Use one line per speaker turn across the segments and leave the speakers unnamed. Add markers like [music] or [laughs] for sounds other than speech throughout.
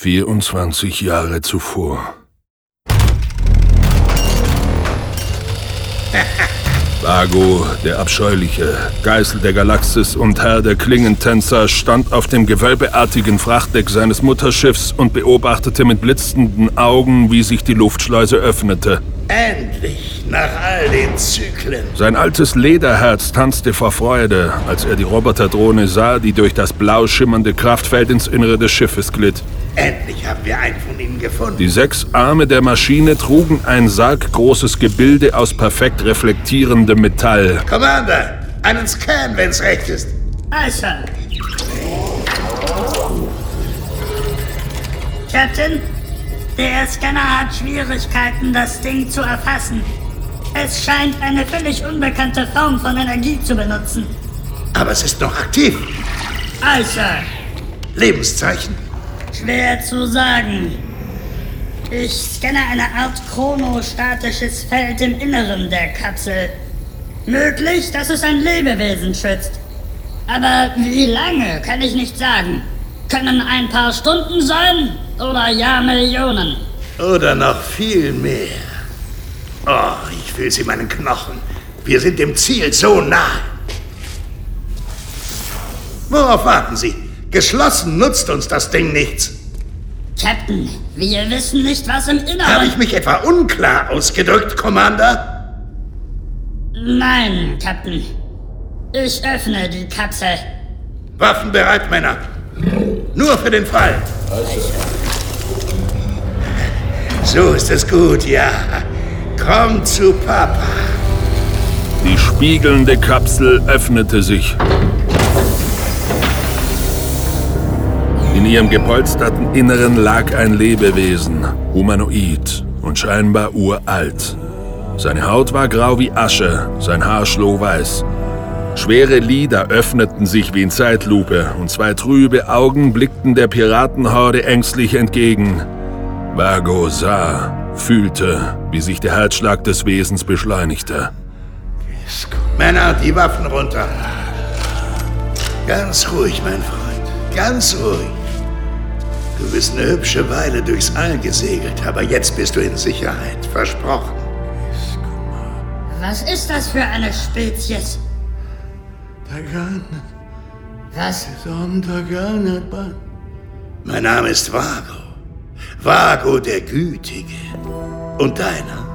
24 Jahre zuvor. [laughs] Vago, der Abscheuliche, Geißel der Galaxis und Herr der Klingentänzer, stand auf dem gewölbeartigen Frachtdeck seines Mutterschiffs und beobachtete mit blitzenden Augen, wie sich die Luftschleuse öffnete.
Endlich, nach all den Zyklen.
Sein altes Lederherz tanzte vor Freude, als er die Roboterdrohne sah, die durch das blau schimmernde Kraftfeld ins Innere des Schiffes glitt.
Endlich haben wir einen von ihnen gefunden.
Die sechs Arme der Maschine trugen ein sarggroßes Gebilde aus perfekt reflektierendem Metall.
Commander, einen Scan, wenn's recht ist.
Also. Captain, der Scanner hat Schwierigkeiten, das Ding zu erfassen. Es scheint eine völlig unbekannte Form von Energie zu benutzen.
Aber es ist noch aktiv.
Also,
Lebenszeichen.
schwer zu sagen. Ich scanne eine Art chronostatisches Feld im Inneren der Kapsel. Möglich, dass es ein Lebewesen schützt. Aber wie lange, kann ich nicht sagen. Können ein paar Stunden sein oder Jahrmillionen.
Oder noch viel mehr. Oh, ich will sie meinen Knochen. Wir sind dem Ziel so nah. Worauf warten Sie? Geschlossen nutzt uns das Ding nichts.
Captain, wir wissen nicht, was im
Habe
Inneren...
ich mich etwa unklar ausgedrückt, Commander?
Nein, Captain. Ich öffne die Kapsel.
Waffen bereit, Männer. Nur für den Fall. So ist es gut, ja. Komm zu Papa.
Die spiegelnde Kapsel öffnete sich. In ihrem gepolsterten Inneren lag ein Lebewesen, humanoid und scheinbar uralt. Seine Haut war grau wie Asche, sein Haar schlohweiß. Schwere Lider öffneten sich wie in Zeitlupe und zwei trübe Augen blickten der Piratenhorde ängstlich entgegen. Vago sah, fühlte, wie sich der Herzschlag des Wesens beschleunigte.
Männer, die Waffen runter. Ganz ruhig, mein Freund. Ganz ruhig. Du bist eine hübsche Weile durchs All gesegelt, aber jetzt bist du in Sicherheit. Versprochen.
Was ist das für eine Spezies? Was?
Mein Name ist Vago. Vago der Gütige. Und deiner?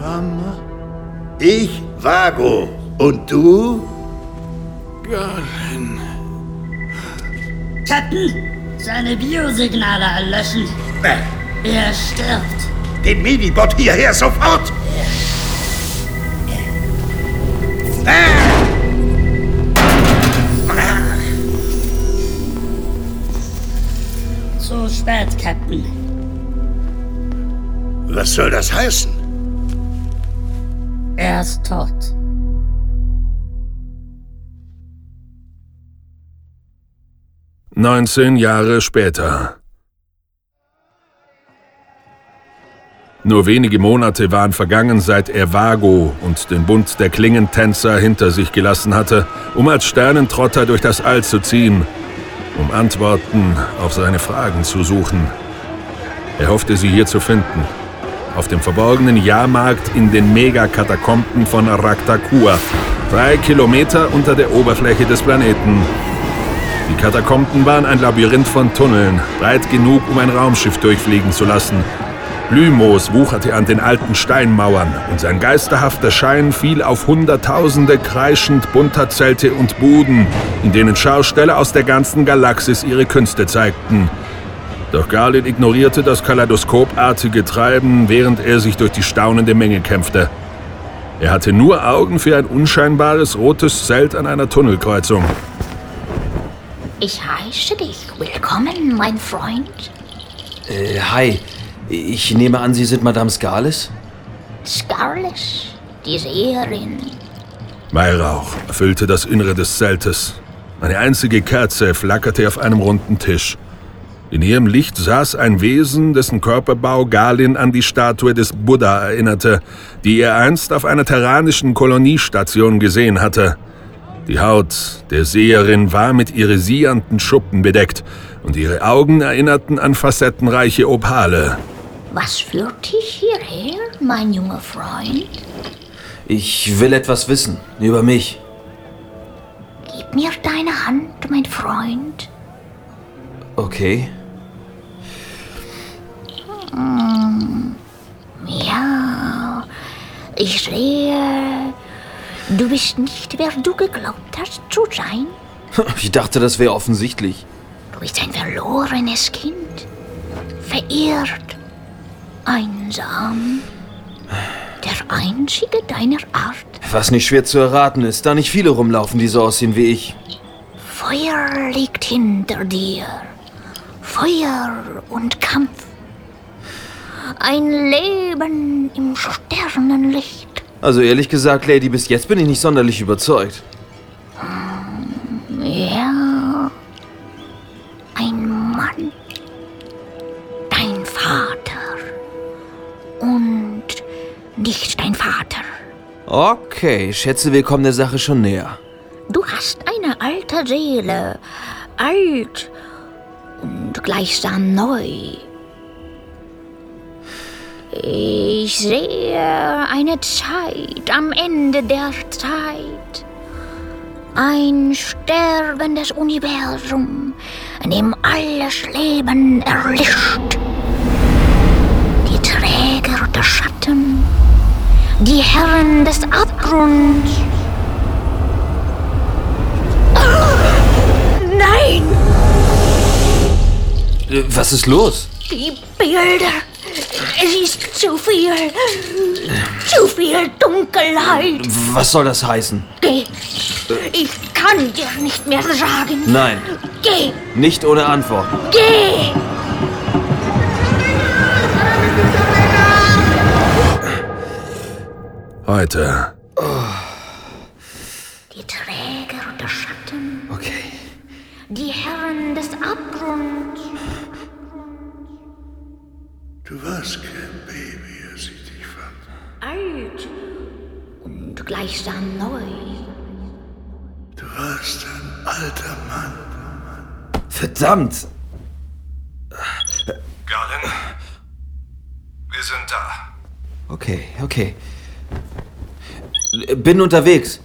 Mama? Ich, Vago. Und du?
Captain, seine Biosignale erlöschen.
Äh,
Er stirbt.
den Medibot hierher sofort!
Zu spät, Captain.
Was soll das heißen?
Er ist tot.
Neunzehn Jahre später. Nur wenige Monate waren vergangen, seit er Vago und den Bund der Klingentänzer hinter sich gelassen hatte, um als Sternentrotter durch das All zu ziehen, um Antworten auf seine Fragen zu suchen. Er hoffte, sie hier zu finden. Auf dem verborgenen Jahrmarkt in den Megakatakomben von Raktakua, drei Kilometer unter der Oberfläche des Planeten. Die Katakomben waren ein Labyrinth von Tunneln, breit genug, um ein Raumschiff durchfliegen zu lassen. Blühmoos wucherte an den alten Steinmauern und sein geisterhafter Schein fiel auf Hunderttausende kreischend bunter Zelte und Buden, in denen Schausteller aus der ganzen Galaxis ihre Künste zeigten. Doch Garlin ignorierte das kaleidoskopartige Treiben, während er sich durch die staunende Menge kämpfte. Er hatte nur Augen für ein unscheinbares rotes Zelt an einer Tunnelkreuzung.
Ich heiße dich. Willkommen, mein Freund.
Äh, hi. Ich nehme an, Sie sind Madame Scarles?
Scarlett, die Seherin.
Weihrauch erfüllte das Innere des Zeltes. Eine einzige Kerze flackerte auf einem runden Tisch. In ihrem Licht saß ein Wesen, dessen Körperbau Galin an die Statue des Buddha erinnerte, die er einst auf einer terranischen Koloniestation gesehen hatte. Die Haut der Seherin war mit irisierenden Schuppen bedeckt und ihre Augen erinnerten an facettenreiche Opale.
Was führt dich hierher, mein junger Freund?
Ich will etwas wissen über mich.
Gib mir deine Hand, mein Freund.
Okay.
Ja, ich sehe, du bist nicht, wer du geglaubt hast zu sein. [laughs]
Ich dachte, das wäre offensichtlich.
Du bist ein verlorenes Kind, verirrt, einsam, der einzige deiner Art.
Was nicht schwer zu erraten ist, da nicht viele rumlaufen, die so aussehen wie ich.
Feuer liegt hinter dir. Feuer und Kampf. Ein Leben im Sternenlicht.
Also ehrlich gesagt, Lady, bis jetzt bin ich nicht sonderlich überzeugt.
Ja. Ein Mann. Dein Vater. Und nicht dein Vater.
Okay, schätze, wir kommen der Sache schon näher.
Du hast eine alte Seele. Alt und gleichsam neu. Ich sehe eine Zeit am Ende der Zeit. Ein sterbendes Universum, in dem alles Leben erlischt. Der Schatten, die Herren des Abgrunds. Nein!
Äh, Was ist los?
Die Bilder. Es ist zu viel. Zu viel Dunkelheit.
Was soll das heißen?
Geh. Ich kann dir nicht mehr sagen.
Nein,
Geh.
nicht ohne Antwort.
Geh.
Heute.
Die Träger der Schatten.
Okay.
Die Herren des Abgrunds.
Du warst kein Baby, als ich dich fand.
Alt und gleichsam neu.
Du warst ein alter Mann.
Verdammt!
Galen, wir sind da.
Okay, okay. Bin unterwegs.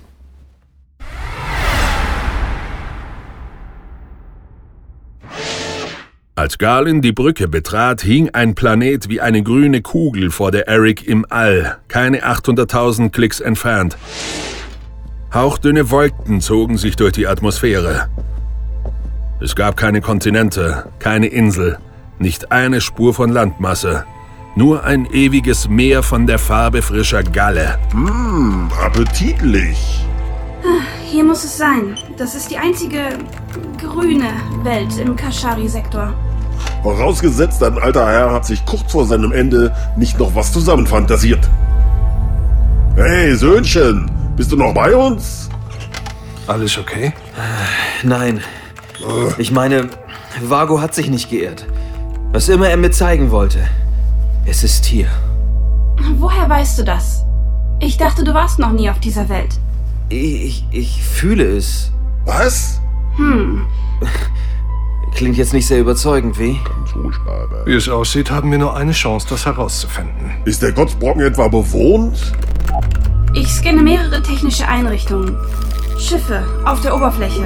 Als Galen die Brücke betrat, hing ein Planet wie eine grüne Kugel vor der Eric im All, keine 800.000 Klicks entfernt. Hauchdünne Wolken zogen sich durch die Atmosphäre. Es gab keine Kontinente, keine Insel, nicht eine Spur von Landmasse, nur ein ewiges Meer von der Farbe frischer Galle.
Appetitlich.
Hier muss es sein. Das ist die einzige grüne Welt im Kashari-Sektor.
Vorausgesetzt, ein alter Herr hat sich kurz vor seinem Ende nicht noch was zusammenfantasiert. Hey, Söhnchen, bist du noch bei uns?
Alles okay?
Nein. Ich meine, Vago hat sich nicht geirrt. Was immer er mir zeigen wollte. Es ist hier.
Woher weißt du das? Ich dachte, du warst noch nie auf dieser Welt.
Ich, ich fühle es.
Was? [laughs]
Klingt jetzt nicht sehr überzeugend, wie?
Wie es aussieht, haben wir nur eine Chance, das herauszufinden.
Ist der Gottsbrocken etwa bewohnt?
Ich scanne mehrere technische Einrichtungen. Schiffe auf der Oberfläche.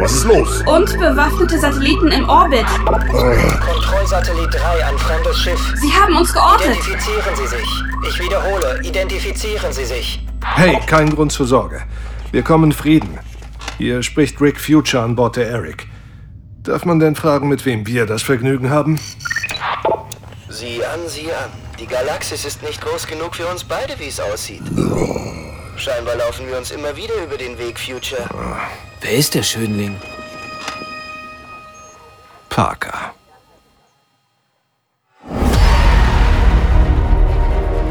Was ist los?
Und bewaffnete Satelliten im Orbit.
Kontrollsatellit 3 ein fremdes Schiff.
Sie haben uns geortet.
Identifizieren Sie sich. Ich wiederhole, identifizieren Sie sich.
Hey, kein Grund zur Sorge. Wir kommen Frieden. Hier spricht Rick Future an Bord der Eric. Darf man denn fragen, mit wem wir das Vergnügen haben?
Sieh an, sieh an. Die Galaxis ist nicht groß genug für uns beide, wie es aussieht. Scheinbar laufen wir uns immer wieder über den Weg, Future.
Wer ist der Schönling?
Parker.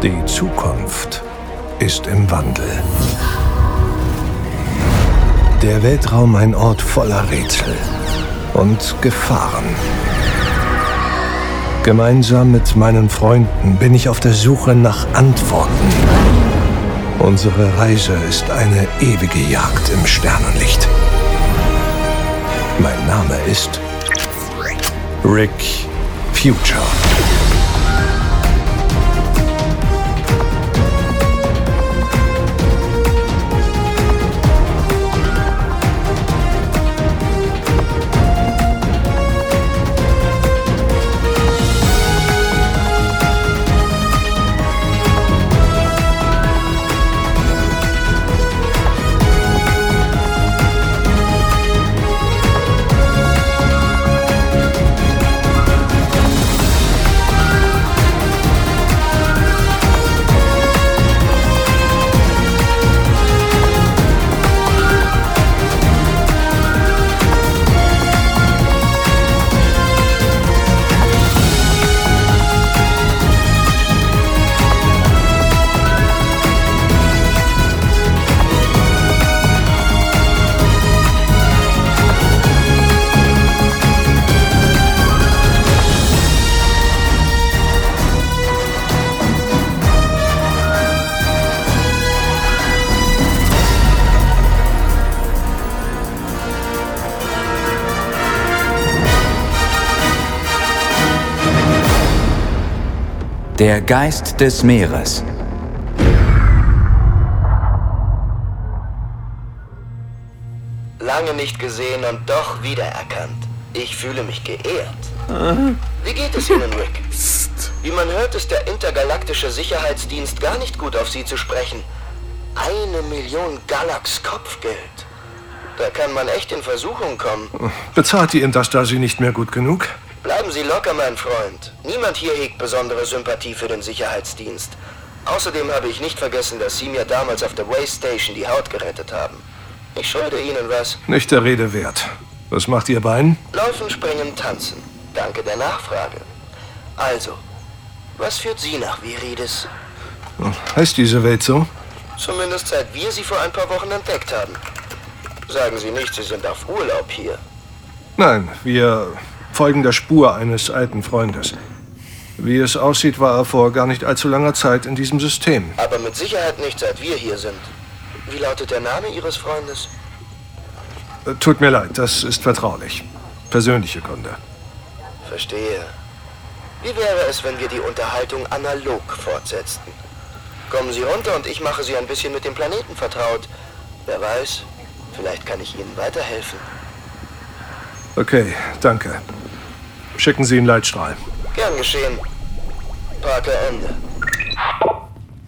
Die Zukunft ist im Wandel. Der Weltraum ein Ort voller Rätsel und Gefahren. Gemeinsam mit meinen Freunden bin ich auf der Suche nach Antworten. Unsere Reise ist eine ewige Jagd im Sternenlicht. Mein Name ist Rick Future.
Der Geist des Meeres.
Lange nicht gesehen und doch wiedererkannt. Ich fühle mich geehrt. Wie geht es Ihnen, Rick? Wie man hört, ist der intergalaktische Sicherheitsdienst gar nicht gut auf Sie zu sprechen. Eine Million Galax Kopfgeld. Da kann man echt in Versuchung kommen.
Bezahlt die Interstasi nicht mehr gut genug?
Bleiben Sie locker, mein Freund. Niemand hier hegt besondere Sympathie für den Sicherheitsdienst. Außerdem habe ich nicht vergessen, dass Sie mir damals auf der Way Station die Haut gerettet haben. Ich schulde Ihnen was.
Nicht der Rede wert. Was macht Ihr Bein?
Laufen, springen, tanzen. Danke der Nachfrage. Also, was führt Sie nach Viridis?
Heißt diese Welt so?
Zumindest seit wir sie vor ein paar Wochen entdeckt haben. Sagen Sie nicht, Sie sind auf Urlaub hier.
Nein, wir folgen der Spur eines alten Freundes. Wie es aussieht, war er vor gar nicht allzu langer Zeit in diesem System.
Aber mit Sicherheit nicht, seit wir hier sind. Wie lautet der Name Ihres Freundes?
Äh, Tut mir leid, das ist vertraulich. Persönliche Gründe.
Verstehe. Wie wäre es, wenn wir die Unterhaltung analog fortsetzten? Kommen Sie runter und ich mache Sie ein bisschen mit dem Planeten vertraut. Wer weiß, vielleicht kann ich Ihnen weiterhelfen.
Okay, danke. Schicken Sie einen Leitstrahl.
Gern geschehen. Parker Ende.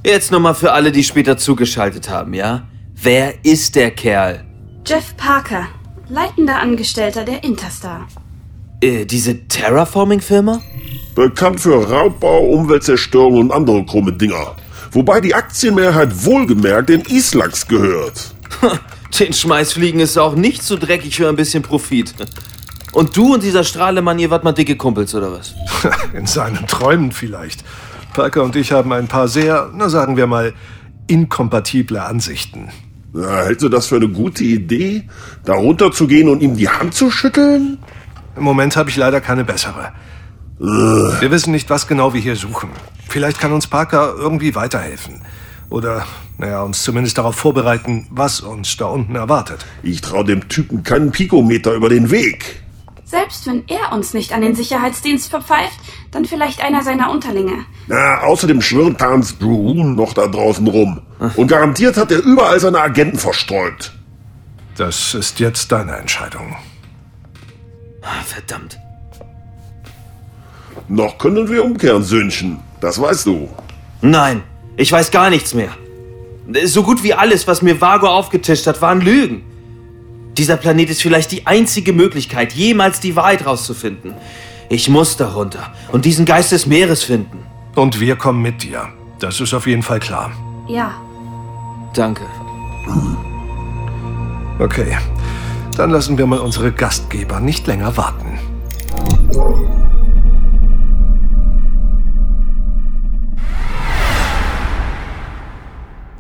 Jetzt nochmal für alle, die später zugeschaltet haben, ja? Wer ist der Kerl?
Jeff Parker, leitender Angestellter der Interstar.
Äh, diese Terraforming-Firma?
Bekannt für Raubbau, Umweltzerstörung und andere krumme Dinger. Wobei die Aktienmehrheit wohlgemerkt den Islax gehört. [laughs]
Den Schmeißfliegen ist auch nicht so dreckig für ein bisschen Profit. Und du und dieser Strahlemann, ihr wart mal dicke Kumpels, oder was? [laughs]
In seinen Träumen vielleicht. Parker und ich haben ein paar sehr, na sagen wir mal, inkompatible Ansichten.
Na, hältst du das für eine gute Idee, da runterzugehen und ihm die Hand zu schütteln?
Im Moment habe ich leider keine bessere. Wir wissen nicht, was genau wir hier suchen. Vielleicht kann uns Parker irgendwie weiterhelfen. Oder, naja, uns zumindest darauf vorbereiten, was uns da unten erwartet.
Ich traue dem Typen keinen Pikometer über den Weg.
Selbst wenn er uns nicht an den Sicherheitsdienst verpfeift, dann vielleicht einer seiner Unterlinge.
Na, außerdem schwirrt Hans Broom noch da draußen rum. Und garantiert hat er überall seine Agenten verstreut.
Das ist jetzt deine Entscheidung.
Ah, Verdammt.
Noch können wir umkehren, Söhnchen. Das weißt du.
Nein, ich weiß gar nichts mehr. So gut wie alles, was mir Vago aufgetischt hat, waren Lügen. Dieser Planet ist vielleicht die einzige Möglichkeit, jemals die Wahrheit rauszufinden. Ich muss darunter und diesen Geist des Meeres finden.
Und wir kommen mit dir. Das ist auf jeden Fall klar.
Ja,
Danke.
Okay, dann lassen wir mal unsere Gastgeber nicht länger warten.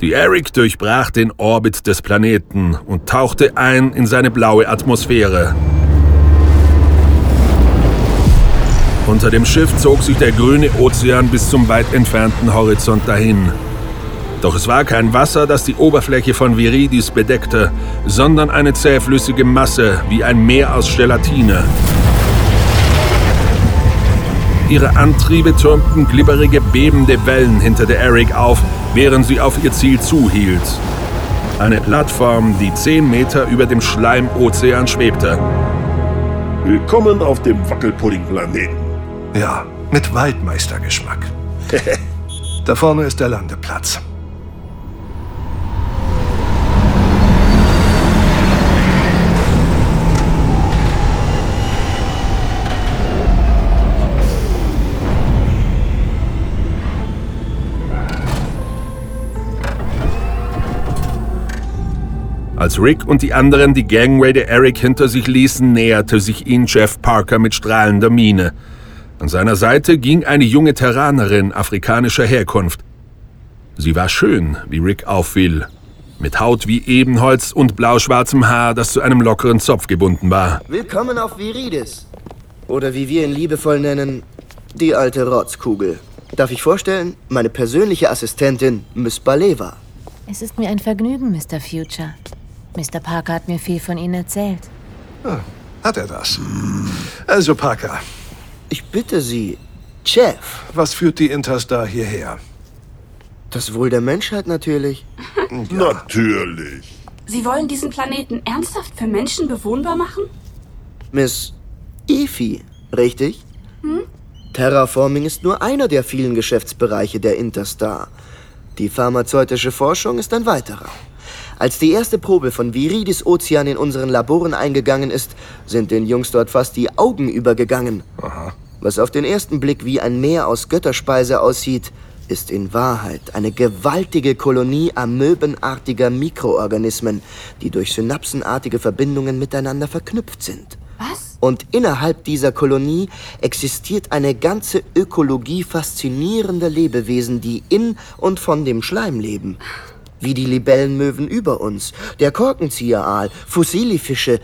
Die Eric durchbrach den Orbit des Planeten und tauchte ein in seine blaue Atmosphäre. Unter dem Schiff zog sich der grüne Ozean bis zum weit entfernten Horizont dahin. Doch es war kein Wasser, das die Oberfläche von Viridis bedeckte, sondern eine zähflüssige Masse wie ein Meer aus Gelatine. Ihre Antriebe türmten glibberige, bebende Wellen hinter der Eric auf, während sie auf ihr Ziel zuhielt. Eine Plattform, die zehn Meter über dem Schleimozean schwebte.
Willkommen auf dem Wackelpudding-Planeten.
Ja, mit Waldmeistergeschmack. [laughs] da vorne ist der Landeplatz.
Als Rick und die anderen die Gangway der Eric hinter sich ließen, näherte sich ihnen Jeff Parker mit strahlender Miene. An seiner Seite ging eine junge Terranerin afrikanischer Herkunft. Sie war schön, wie Rick auffiel, mit Haut wie Ebenholz und blauschwarzem Haar, das zu einem lockeren Zopf gebunden war.
Willkommen auf Viridis. Oder wie wir ihn liebevoll nennen, die alte Rotzkugel. Darf ich vorstellen, meine persönliche Assistentin, Miss Baleva.
Es ist mir ein Vergnügen, Mr. Future. Mr. Parker hat mir viel von Ihnen erzählt.
Ah, hat er das? Also, Parker.
Ich bitte Sie, Chef.
Was führt die Interstar hierher?
Das Wohl der Menschheit natürlich. [laughs]
Ja. Natürlich.
Sie wollen diesen Planeten ernsthaft für Menschen bewohnbar machen?
Miss Efi, richtig?
Hm?
Terraforming ist nur einer der vielen Geschäftsbereiche der Interstar. Die pharmazeutische Forschung ist ein weiterer. Als die erste Probe von Viridis Ozean in unseren Laboren eingegangen ist, sind den Jungs dort fast die Augen übergegangen.
Aha.
Was auf den ersten Blick wie ein Meer aus Götterspeise aussieht, ist in Wahrheit eine gewaltige Kolonie amöbenartiger Mikroorganismen, die durch synapsenartige Verbindungen miteinander verknüpft sind.
Was?
Und innerhalb dieser Kolonie existiert eine ganze Ökologie faszinierender Lebewesen, die in und von dem Schleim leben. Wie die Libellenmöwen über uns, der Korkenzieheraal, Fussilifische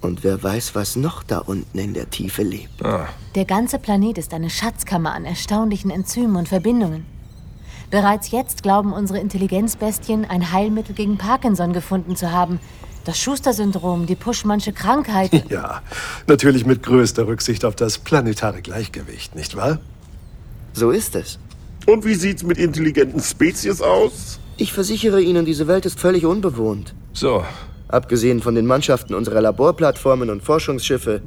und wer weiß, was noch da unten in der Tiefe lebt.
Ah.
Der ganze Planet ist eine Schatzkammer an erstaunlichen Enzymen und Verbindungen. Bereits jetzt glauben unsere Intelligenzbestien, ein Heilmittel gegen Parkinson gefunden zu haben. Das Schuster-Syndrom, die Puschmannsche Krankheit. [laughs]
Ja, natürlich mit größter Rücksicht auf das planetare Gleichgewicht, nicht wahr?
So ist es.
Und wie sieht's mit intelligenten Spezies aus?
Ich versichere Ihnen, diese Welt ist völlig unbewohnt.
So.
Abgesehen von den Mannschaften unserer Laborplattformen und Forschungsschiffe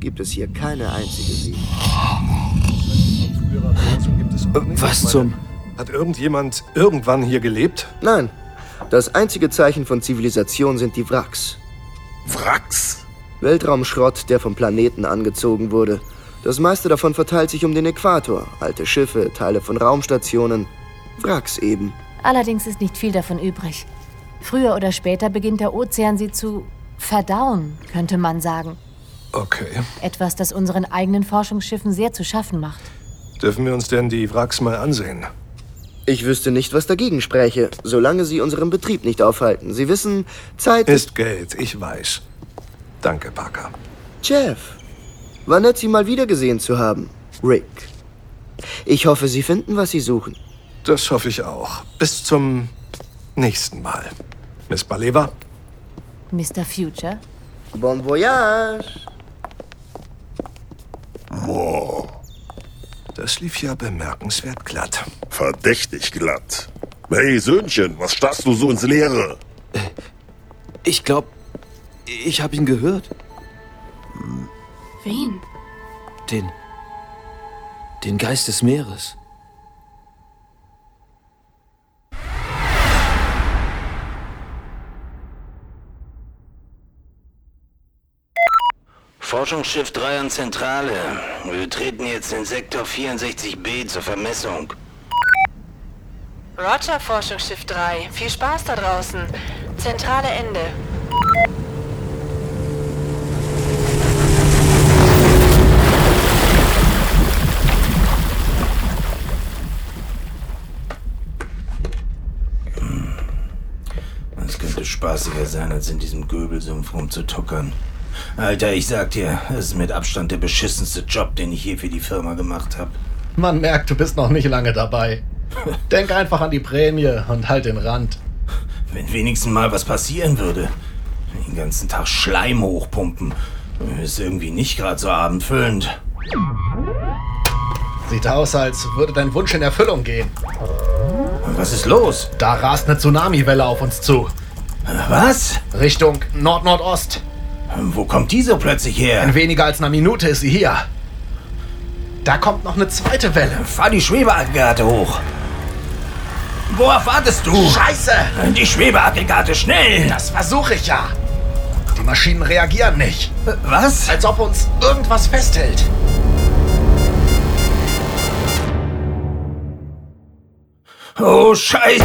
gibt es hier keine einzige Sie.
Was
zum?
Hat irgendjemand irgendwann hier gelebt?
Nein. Das einzige Zeichen von Zivilisation sind die Wracks.
Wracks?
Weltraumschrott, der vom Planeten angezogen wurde. Das meiste davon verteilt sich um den Äquator. Alte Schiffe, Teile von Raumstationen. Wracks eben.
Allerdings ist nicht viel davon übrig. Früher oder später beginnt der Ozean sie zu verdauen, könnte man sagen.
Okay.
Etwas, das unseren eigenen Forschungsschiffen sehr zu schaffen macht.
Dürfen wir uns denn die Wracks mal ansehen?
Ich wüsste nicht, was dagegen spräche, solange Sie unseren Betrieb nicht aufhalten. Sie wissen, Zeit
ist Geld, ich weiß. Danke, Parker.
Jeff, war nett, Sie mal wiedergesehen zu haben. Rick. Ich hoffe, Sie finden, was Sie suchen.
Das hoffe ich auch. Bis zum nächsten Mal. Miss Baleva?
Mr. Future?
Bon voyage!
Boah.
Das lief ja bemerkenswert glatt.
Verdächtig glatt. Hey, Söhnchen, was starrst du so ins Leere?
Ich glaube, ich habe ihn gehört.
Wen?
Den. Den Geist des Meeres.
Forschungsschiff 3 an Zentrale. Wir treten jetzt in Sektor 64b zur Vermessung.
Roger, Forschungsschiff 3. Viel Spaß da draußen. Zentrale Ende.
Es könnte spaßiger sein, als in diesem Göbelsumpf rumzutuckern. Alter, ich sag dir, das ist mit Abstand der beschissenste Job, den ich je für die Firma gemacht habe.
Man merkt, du bist noch nicht lange dabei. [laughs] Denk einfach an die Prämie und halt den Rand.
Wenn wenigstens mal was passieren würde. Den ganzen Tag Schleim hochpumpen. Ist irgendwie nicht gerade so abendfüllend.
Sieht aus, als würde dein Wunsch in Erfüllung gehen.
Was ist los?
Da rast eine Tsunamiwelle auf uns zu.
Was?
Richtung Nord-Nordost.
Wo kommt die so plötzlich her?
In weniger als einer Minute ist sie hier. Da kommt noch eine zweite Welle.
Fahr die Schwebeaggregate hoch. Worauf wartest du?
Scheiße!
Die Schwebeaggregate, schnell!
Das versuche ich ja. Die Maschinen reagieren nicht.
Was?
Als ob uns irgendwas festhält.
Oh, Scheiße!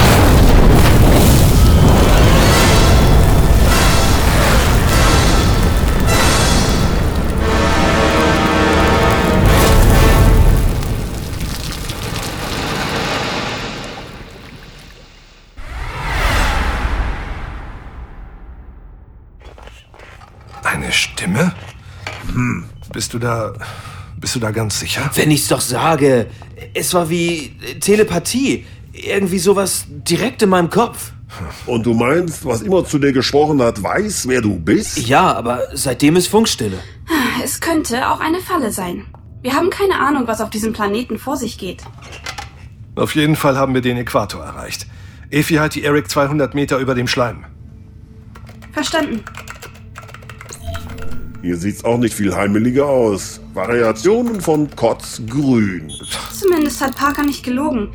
Bist du da. Bist du da ganz sicher?
Wenn ich's doch sage, es war wie Telepathie. Irgendwie sowas direkt in meinem Kopf.
Und du meinst, was immer zu dir gesprochen hat, weiß, wer du bist?
Ja, aber seitdem ist Funkstille.
Es könnte auch eine Falle sein. Wir haben keine Ahnung, was auf diesem Planeten vor sich geht.
Auf jeden Fall haben wir den Äquator erreicht. Efi hat die Eric 200 Meter über dem Schleim.
Verstanden.
Hier sieht's auch nicht viel heimeliger aus. Variationen von Kotzgrün.
Zumindest hat Parker nicht gelogen.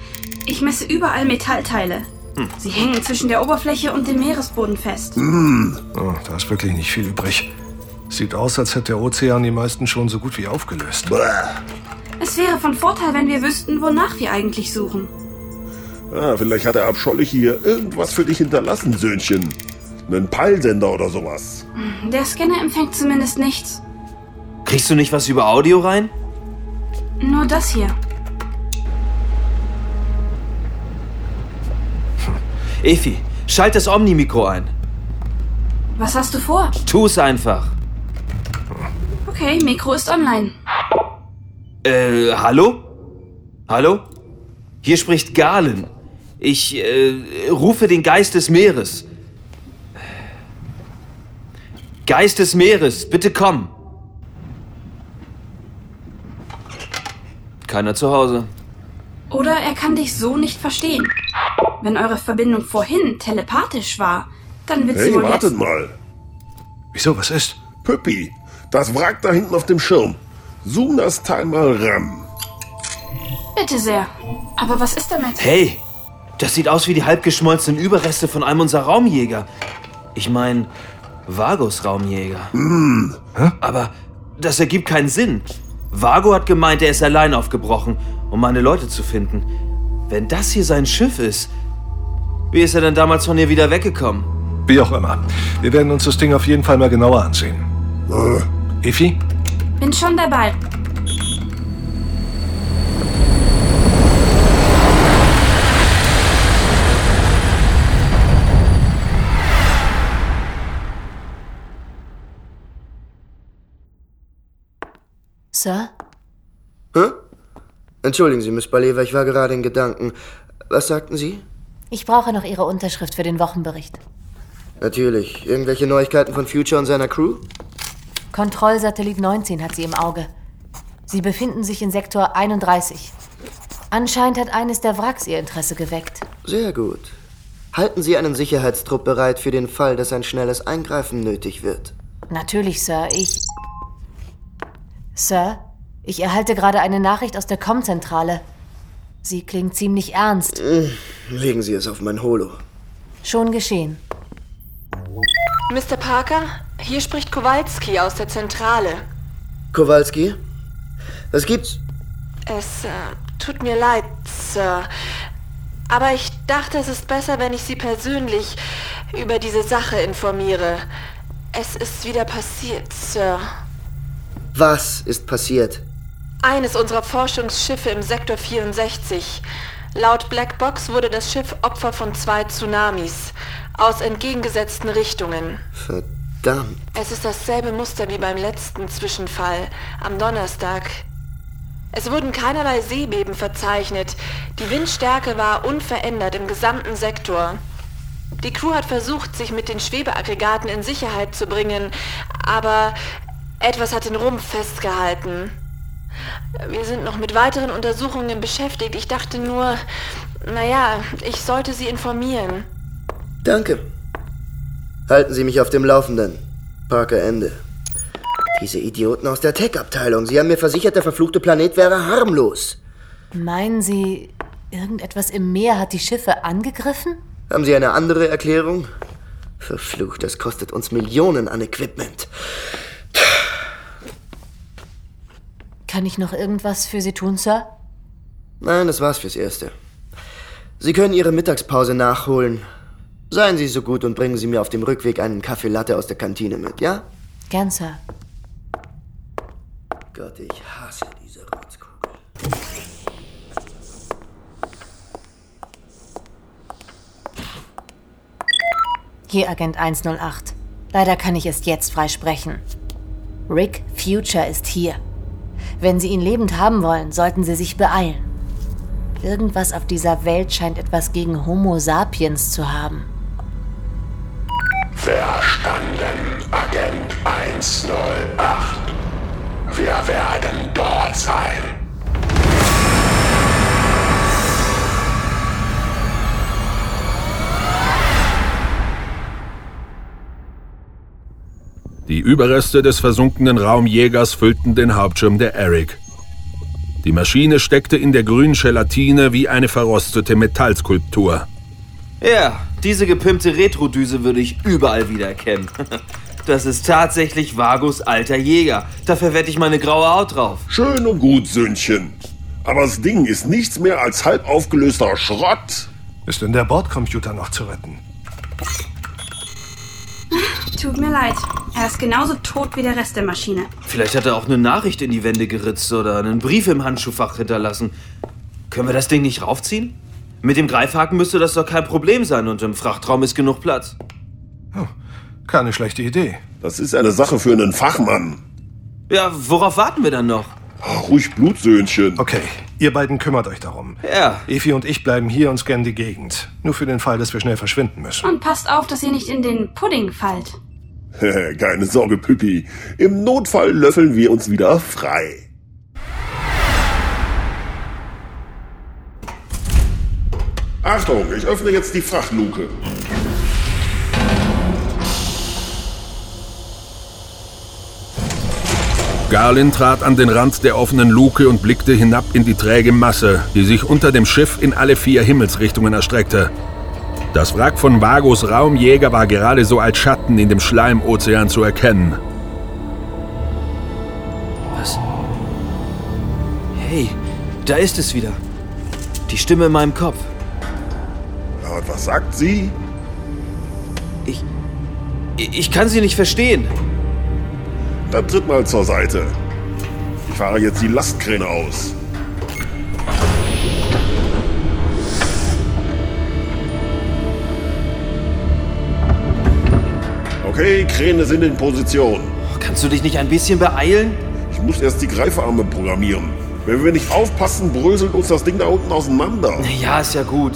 Ich messe überall Metallteile.
Hm.
Sie hängen zwischen der Oberfläche und dem Meeresboden fest.
Oh, da ist wirklich nicht viel übrig. Sieht aus, als hätte der Ozean die meisten schon so gut wie aufgelöst.
Es wäre von Vorteil, wenn wir wüssten, wonach wir eigentlich suchen.
Ah, vielleicht hat der Abschollig hier irgendwas für dich hinterlassen, Söhnchen. Einen Peilsender oder sowas.
Der Scanner empfängt zumindest nichts.
Kriegst du nicht was über Audio rein?
Nur das hier. [laughs]
Efi, schalt das Omni-Mikro ein.
Was hast du vor?
Tu's einfach.
Okay, Mikro ist online.
Äh, hallo? Hallo? Hier spricht Galen. Ich, äh, rufe den Geist des Meeres. Geist des Meeres, bitte komm. Keiner zu Hause.
Oder er kann dich so nicht verstehen. Wenn eure Verbindung vorhin telepathisch war, dann wird sie
Hey,
wohl
wartet
jetzt...
mal.
Wieso, was ist?
Püppi, das Wrack da hinten auf dem Schirm. Zoom das Teil mal ran.
Bitte sehr. Aber was ist damit?
Hey, das sieht aus wie die halbgeschmolzenen Überreste von einem unserer Raumjäger. Ich meine, Vagos Raumjäger.
Hm.
Aber das ergibt keinen Sinn. Vago hat gemeint, er ist allein aufgebrochen, um meine Leute zu finden. Wenn das hier sein Schiff ist, wie ist er denn damals von hier wieder weggekommen?
Wie auch immer. Wir werden uns das Ding auf jeden Fall mal genauer ansehen. Efi?
Bin schon dabei.
Sir?
Hä? Entschuldigen Sie, Miss Baleva, ich war gerade in Gedanken. Was sagten Sie?
Ich brauche noch Ihre Unterschrift für den Wochenbericht.
Natürlich. Irgendwelche Neuigkeiten von Future und seiner Crew?
Kontrollsatellit 19 hat sie im Auge. Sie befinden sich in Sektor 31. Anscheinend hat eines der Wracks ihr Interesse geweckt.
Sehr gut. Halten Sie einen Sicherheitstrupp bereit für den Fall, dass ein schnelles Eingreifen nötig wird.
Natürlich, Sir. Ich. Sir, ich erhalte gerade eine Nachricht aus der Com-Zentrale. Sie klingt ziemlich ernst.
Hm, Legen Sie es auf mein Holo.
Schon geschehen.
Mr. Parker, hier spricht Kowalski aus der Zentrale.
Kowalski? Was gibt's?
Es äh, tut mir leid, Sir. Aber ich dachte, es ist besser, wenn ich Sie persönlich über diese Sache informiere. Es ist wieder passiert, Sir.
Was ist passiert?
Eines unserer Forschungsschiffe im Sektor 64. Laut Blackbox wurde das Schiff Opfer von zwei Tsunamis aus entgegengesetzten Richtungen.
Verdammt.
Es ist dasselbe Muster wie beim letzten Zwischenfall am Donnerstag. Es wurden keinerlei Seebeben verzeichnet. Die Windstärke war unverändert im gesamten Sektor. Die Crew hat versucht, sich mit den Schwebeaggregaten in Sicherheit zu bringen, aber etwas hat den Rumpf festgehalten. Wir sind noch mit weiteren Untersuchungen beschäftigt. Ich dachte nur, naja, ich sollte Sie informieren.
Danke. Halten Sie mich auf dem Laufenden. Parker Ende. Diese Idioten aus der Tech-Abteilung. Sie haben mir versichert, der verfluchte Planet wäre harmlos.
Meinen Sie, irgendetwas im Meer hat die Schiffe angegriffen?
Haben Sie eine andere Erklärung? Verflucht, das kostet uns Millionen an Equipment.
Kann ich noch irgendwas für Sie tun, Sir?
Nein, das war's fürs Erste. Sie können Ihre Mittagspause nachholen. Seien Sie so gut und bringen Sie mir auf dem Rückweg einen Kaffee Latte aus der Kantine mit, ja?
Gern, Sir.
Gott, ich hasse diese Rotzkugel.
Hier, Agent 108. Leider kann ich erst jetzt frei sprechen. Rick Future ist hier. Wenn Sie ihn lebend haben wollen, sollten Sie sich beeilen. Irgendwas auf dieser Welt scheint etwas gegen Homo sapiens zu haben.
Verstanden, Agent 108. Wir werden dort sein.
Überreste des versunkenen Raumjägers füllten den Hauptschirm der Eric. Die Maschine steckte in der grünen Gelatine wie eine verrostete Metallskulptur.
Ja, diese gepimpte Retrodüse würde ich überall wiedererkennen. [laughs] Das ist tatsächlich Vagos alter Jäger. Dafür wette ich meine graue Haut drauf.
Schön und gut, Söhnchen. Aber das Ding ist nichts mehr als halb aufgelöster Schrott.
Ist denn der Bordcomputer noch zu retten?
Tut mir leid. Er ist genauso tot wie der Rest der Maschine.
Vielleicht hat er auch eine Nachricht in die Wände geritzt oder einen Brief im Handschuhfach hinterlassen. Können wir das Ding nicht raufziehen? Mit dem Greifhaken müsste das doch kein Problem sein und im Frachtraum ist genug Platz.
Oh, keine schlechte Idee.
Das ist eine Sache für einen Fachmann.
Ja, worauf warten wir dann noch?
Ach, ruhig Blutsöhnchen.
Okay, ihr beiden kümmert euch darum.
Ja.
Efi und ich bleiben hier und scannen die Gegend. Nur für den Fall, dass wir schnell verschwinden müssen.
Und passt auf, dass ihr nicht in den Pudding fallt. [laughs]
Keine Sorge, Püppi. Im Notfall löffeln wir uns wieder frei. Achtung, ich öffne jetzt die Frachtluke.
Garlin trat an den Rand der offenen Luke und blickte hinab in die träge Masse, die sich unter dem Schiff in alle vier Himmelsrichtungen erstreckte. Das Wrack von Vagos Raumjäger war gerade so als Schatten in dem Schleimozean zu erkennen.
Was? Hey, da ist es wieder. Die Stimme in meinem Kopf.
Ja, und was sagt sie?
Ich. Ich kann sie nicht verstehen.
Dann tritt mal zur Seite. Ich fahre jetzt die Lastkräne aus. Okay, Kräne sind in Position.
Kannst du dich nicht ein bisschen beeilen?
Ich muss erst die Greifarme programmieren. Wenn wir nicht aufpassen, bröselt uns das Ding da unten auseinander.
Ja, ist ja gut.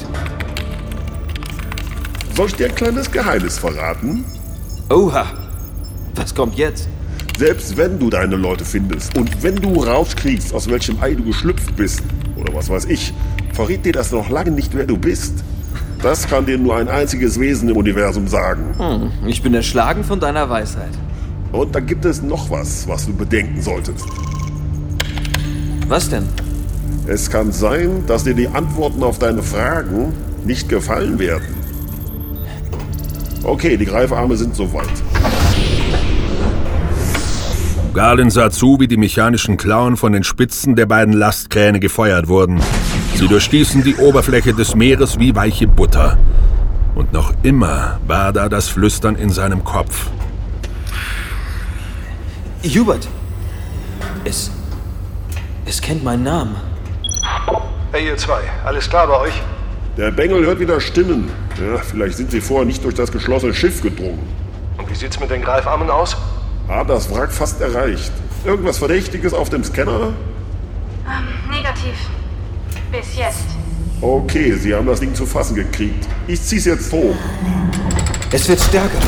Soll ich dir ein kleines Geheimnis verraten?
Oha. Was kommt jetzt?
Selbst wenn du deine Leute findest und wenn du rauskriegst, aus welchem Ei du geschlüpft bist, oder was weiß ich, verrät dir das noch lange nicht, wer du bist. Das kann dir nur ein einziges Wesen im Universum sagen.
Hm, ich bin erschlagen von deiner Weisheit.
Und da gibt es noch was, was du bedenken solltest.
Was denn?
Es kann sein, dass dir die Antworten auf deine Fragen nicht gefallen werden. Okay, die Greifarme sind soweit.
Garlin sah zu, wie die mechanischen Klauen von den Spitzen der beiden Lastkräne gefeuert wurden. Sie durchstießen die Oberfläche des Meeres wie weiche Butter. Und noch immer war da das Flüstern in seinem Kopf.
Hubert! Es. Es kennt meinen Namen.
Hey, ihr zwei, alles klar bei euch?
Der Bengel hört wieder Stimmen. Ja, vielleicht sind sie vorher nicht durch das geschlossene Schiff gedrungen.
Und wie sieht's mit den Greifarmen aus?
Hab das Wrack fast erreicht. Irgendwas Verdächtiges auf dem Scanner?
Ähm, negativ. Bis jetzt.
Okay, sie haben das Ding zu fassen gekriegt. Ich zieh's jetzt hoch.
Es wird stärker.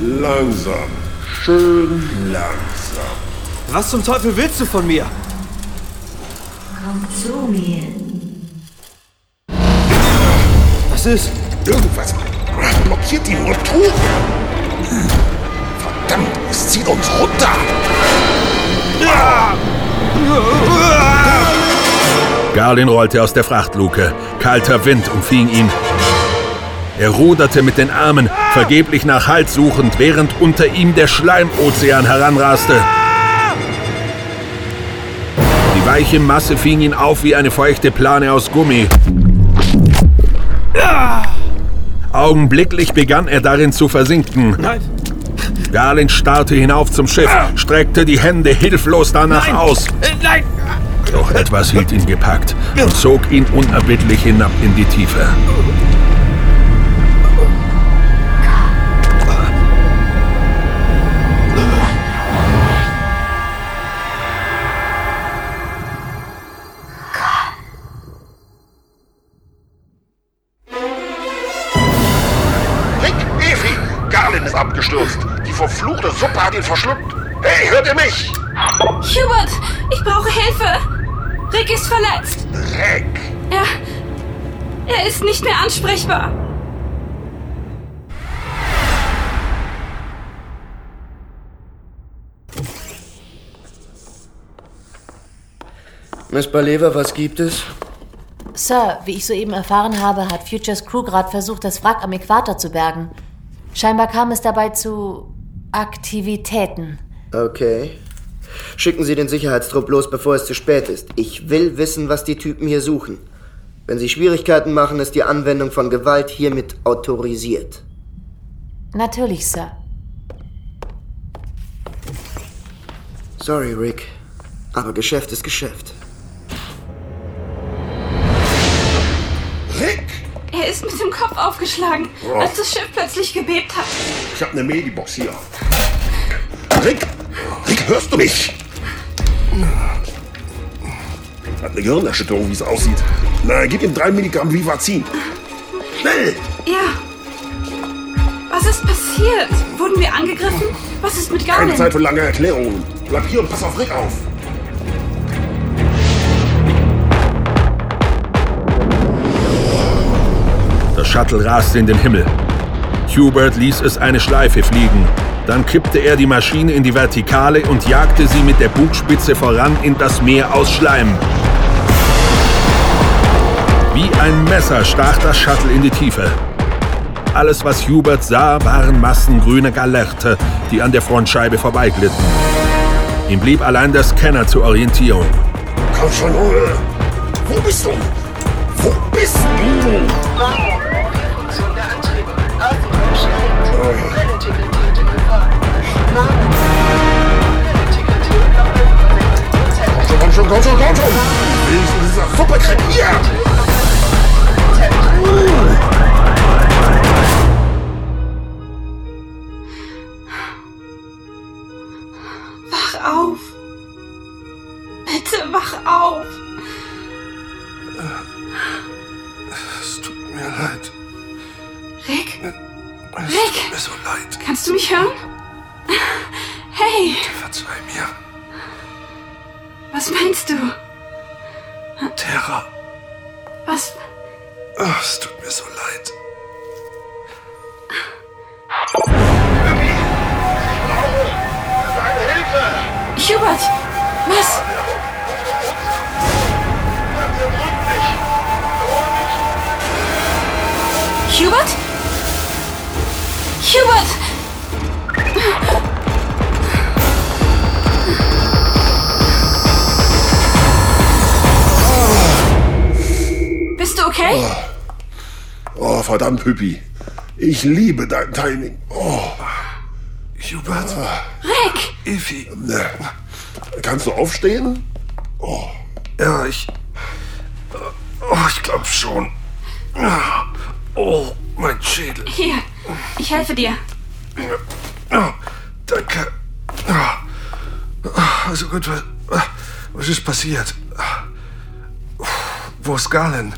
Langsam. Schön langsam.
Was zum Teufel willst du von mir?
Komm zu mir.
Was ist?
Irgendwas blockiert die Motoren. Verdammt, es zieht uns runter.
Garlin rollte aus der Frachtluke. Kalter Wind umfing ihn. Er ruderte mit den Armen, vergeblich nach Halt suchend, während unter ihm der Schleimozean heranraste. Die weiche Masse fing ihn auf wie eine feuchte Plane aus Gummi. Augenblicklich begann er darin zu versinken.
Nein.
Garlin starrte hinauf zum Schiff, streckte die Hände hilflos danach
Nein.
aus.
Äh, Nein!
Doch etwas hielt ihn gepackt und zog ihn unerbittlich hinab in die Tiefe.
Verschluckt. Hey, hört ihr mich?
Hubert, ich brauche Hilfe. Rick ist verletzt.
Rick?
Er. Er ist nicht mehr ansprechbar.
Miss Baleva, was gibt es?
Sir, wie ich soeben erfahren habe, hat Futures Crew gerade versucht, das Wrack am Äquator zu bergen. Scheinbar kam es dabei zu Aktivitäten.
Okay. Schicken Sie den Sicherheitstrupp los, bevor es zu spät ist. Ich will wissen, was die Typen hier suchen. Wenn sie Schwierigkeiten machen, ist die Anwendung von Gewalt hiermit autorisiert.
Natürlich, Sir.
Sorry, Rick. Aber Geschäft ist Geschäft.
Er ist mit dem Kopf aufgeschlagen,
Oh.
als das Schiff plötzlich gebebt hat.
Ich hab eine Medibox hier. Rick! Rick, hörst du mich? Hat eine Gehirnerschütterung, wie es aussieht. Na, gib ihm drei Milligramm Vivazin. Schnell!
Ja. Was ist passiert? Wurden wir angegriffen? Was ist mit
Keine
Garmin?
Zeit für lange Erklärungen. Bleib hier und pass auf Rick auf.
Shuttle raste in den Himmel. Hubert ließ es eine Schleife fliegen. Dann kippte er die Maschine in die Vertikale und jagte sie mit der Bugspitze voran in das Meer aus Schleim. Wie ein Messer stach das Shuttle in die Tiefe. Alles, was Hubert sah, waren Massen grüner Galerte, die an der Frontscheibe vorbeiglitten. Ihm blieb allein der Scanner zur Orientierung.
Komm schon, Junge. Wo bist du? Wo bist du? Schon, komm schon, komm schon! Wenigstens dieser Suppe krepiert!
Oh,
Hüppi. Ich liebe dein Timing. Oh.
Hubert.
Rick!
Evi.
Ne. Kannst du aufstehen?
Ja, ich. Oh, ich glaube schon. Oh, mein Schädel.
Hier, ich helfe dir.
Oh, danke. Oh, also gut, was, was ist passiert? Wo ist Galen?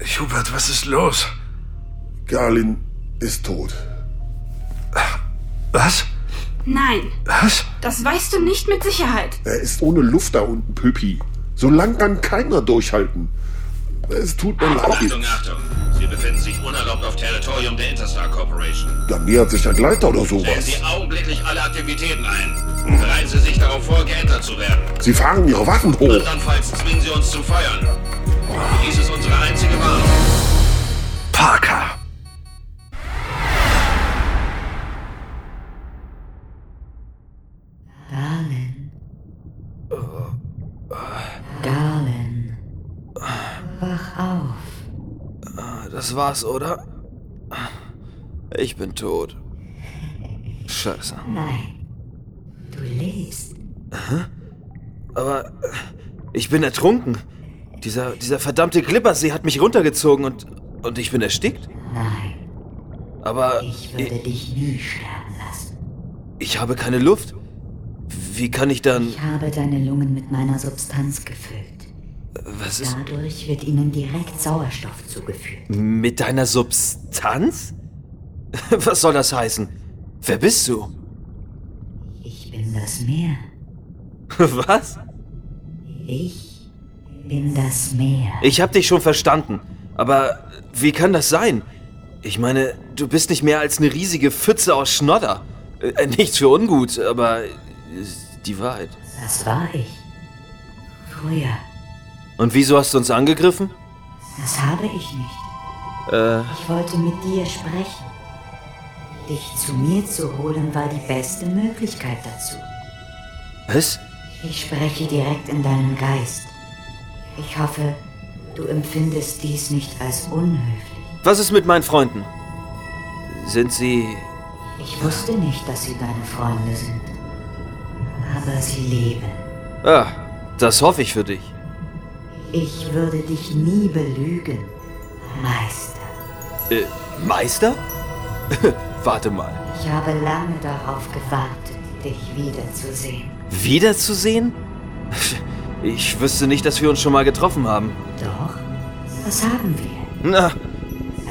Hubert, was ist los?
Garlin ist tot.
Was?
Nein.
Was?
Das weißt du nicht mit Sicherheit.
Er ist ohne Luft da unten, Püppi. So lang kann keiner durchhalten. Es tut mir leid.
Achtung, Achtung. Sie befinden sich unerlaubt auf Territorium der Interstar Corporation.
Da nähert sich ein Gleiter oder
Stellen
sowas.
Sie augenblicklich alle Aktivitäten ein. Bereiten Sie sich darauf vor, geentert zu werden.
Sie fahren ihre Waffen hoch.
Andernfalls zwingen Sie uns zum Feuern. Dies ist unsere einzige Warnung.
Parker!
Darlin. Darlin. Wach auf.
Das war's, oder? Ich bin tot. Scheiße.
Nein. Du lebst.
Aber äh, ich bin ertrunken. Dieser, dieser verdammte Glippersee hat mich runtergezogen und, und ich bin erstickt?
Nein.
Aber
Ich würde dich nie sterben lassen.
ich habe keine Luft. Wie kann ich dann...
Ich habe deine Lungen mit meiner Substanz gefüllt.
Was ist
Dadurch wird ihnen direkt Sauerstoff zugeführt.
mit deiner Substanz? [laughs] Was soll das heißen? Wer bist du?
Ich bin das Meer. [laughs]
Was?
Ich bin das Meer.
Ich hab dich schon verstanden. Aber wie kann das sein? Ich meine, du bist nicht mehr als eine riesige Pfütze aus Schnodder. Äh, nichts für ungut, aber ist die Wahrheit.
Das war ich. Früher.
Und wieso hast du uns angegriffen?
Das habe ich nicht.
Äh,
Ich wollte mit dir sprechen. Dich zu mir zu holen war die beste Möglichkeit dazu.
was?
Ich spreche direkt in deinen Geist. Ich hoffe, du empfindest dies nicht als unhöflich.
Was ist mit meinen Freunden? Sind sie...
Ich wusste nicht, dass sie deine Freunde sind. Aber sie leben.
Ah, das hoffe ich für dich.
Ich würde dich nie belügen, Meister.
Äh, Meister? [laughs] Warte mal.
Ich habe lange darauf gewartet, dich wiederzusehen.
Wiederzusehen? [laughs] Ich wüsste nicht, dass wir uns schon mal getroffen haben.
Doch, das haben wir,
Na,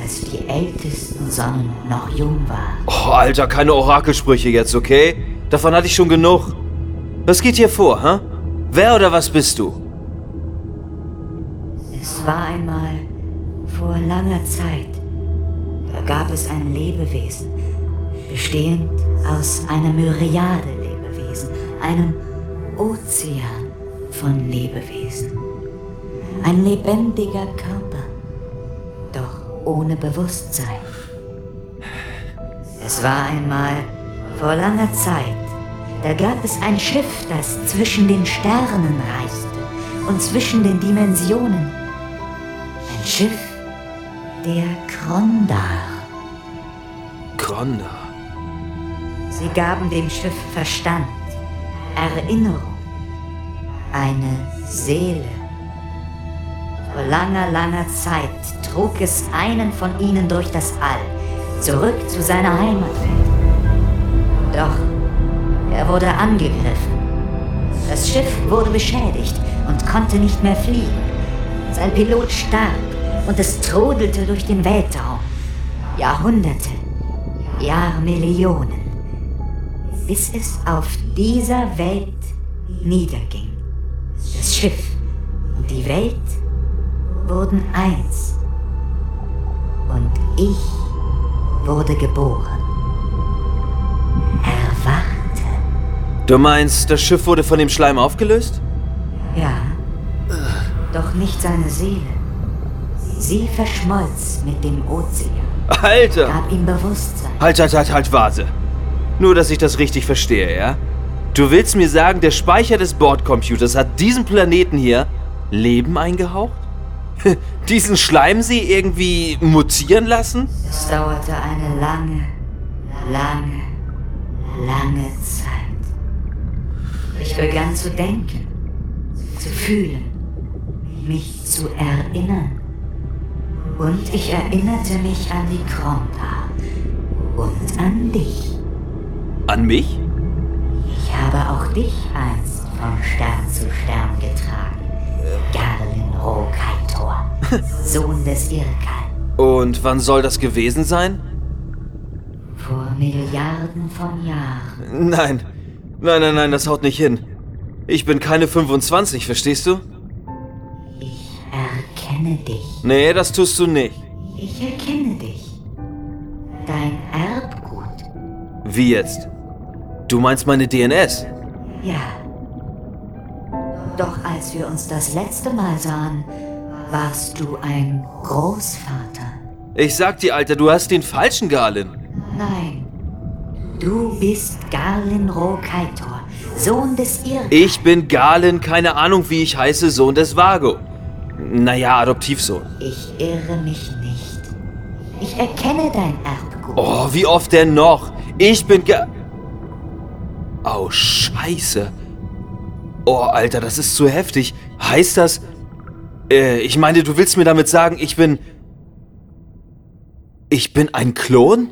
als die ältesten Sonnen noch jung waren.
oh, Alter, keine Orakelsprüche jetzt, okay? Davon hatte ich schon genug. Was geht hier vor, hä? Wer oder was bist du?
Es war einmal vor langer Zeit. Da gab es ein Lebewesen, bestehend aus einer Myriade Lebewesen, einem Ozean von Lebewesen. Ein lebendiger Körper, doch ohne Bewusstsein. Es war einmal vor langer Zeit, da gab es ein Schiff, das zwischen den Sternen reiste und zwischen den Dimensionen. Ein Schiff der Krondar.
Gronda.
Sie gaben dem Schiff Verstand, Erinnerung, eine Seele. Vor langer, langer Zeit trug es einen von ihnen durch das All, zurück zu seiner Heimatwelt. Doch er wurde angegriffen. Das Schiff wurde beschädigt und konnte nicht mehr fliegen. Sein Pilot starb und es trudelte durch den Weltraum. Jahrhunderte, Jahrmillionen, bis es auf dieser Welt niederging. Das Schiff und die Welt wurden eins. Und ich wurde geboren.
Du meinst, das Schiff wurde von dem Schleim aufgelöst?
Ja, doch nicht seine Seele. Sie verschmolz mit dem Ozean,
Alter!
gab ihm Bewusstsein.
Halt, halt, halt, halt, warte. Nur, dass ich das richtig verstehe, ja? Du willst mir sagen, der Speicher des Bordcomputers hat diesem Planeten hier Leben eingehaucht? [laughs] Diesen Schleimsee irgendwie mutieren lassen?
Es dauerte eine lange, lange, lange Zeit. Ich begann zu denken, zu fühlen, mich zu erinnern. Und ich erinnerte mich an die Kronta und an dich.
An mich?
Ich habe auch dich einst von Stern zu Stern getragen. Garlin Rokaitor, [laughs] Sohn des Irkal.
Und wann soll das gewesen sein?
Vor Milliarden von Jahren.
Nein, nein, nein, nein, das haut nicht hin. Ich bin keine 25, verstehst du?
Erkenne dich.
Nee, das tust du nicht.
Ich erkenne dich. Dein Erbgut.
Wie jetzt? Du meinst meine DNS?
Ja. Doch als wir uns das letzte Mal sahen, warst du ein Großvater.
Ich sag dir, Alter, du hast den falschen Galen.
Nein. Du bist Garlin Rokaitor, Sohn des Irrgarten.
Ich bin Galen, keine Ahnung wie ich heiße, Sohn des Vago. Naja, Adoptivsohn.
Ich irre mich nicht. Ich erkenne dein Erbgut.
Oh, wie oft denn noch? Ich bin Ga... Oh, scheiße. Oh, Alter, das ist zu heftig. Heißt das... Äh, ich meine, du willst mir damit sagen, ich bin... Ich bin ein Klon?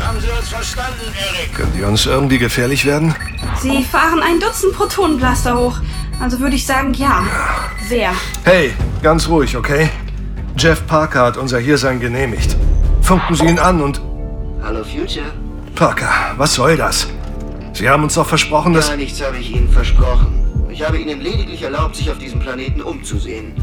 Haben Sie uns verstanden, Eric?
Können die uns irgendwie gefährlich werden?
Sie fahren ein Dutzend Protonenblaster hoch. Also würde ich sagen, ja. Sehr.
Hey, ganz ruhig, okay? Jeff Parker hat unser Hiersein genehmigt. Funken Sie ihn an und...
Hallo, Future.
Parker, was soll das? Sie haben uns doch versprochen, dass...
Gar nichts habe ich Ihnen versprochen. Ich habe Ihnen lediglich erlaubt, sich auf diesem Planeten umzusehen.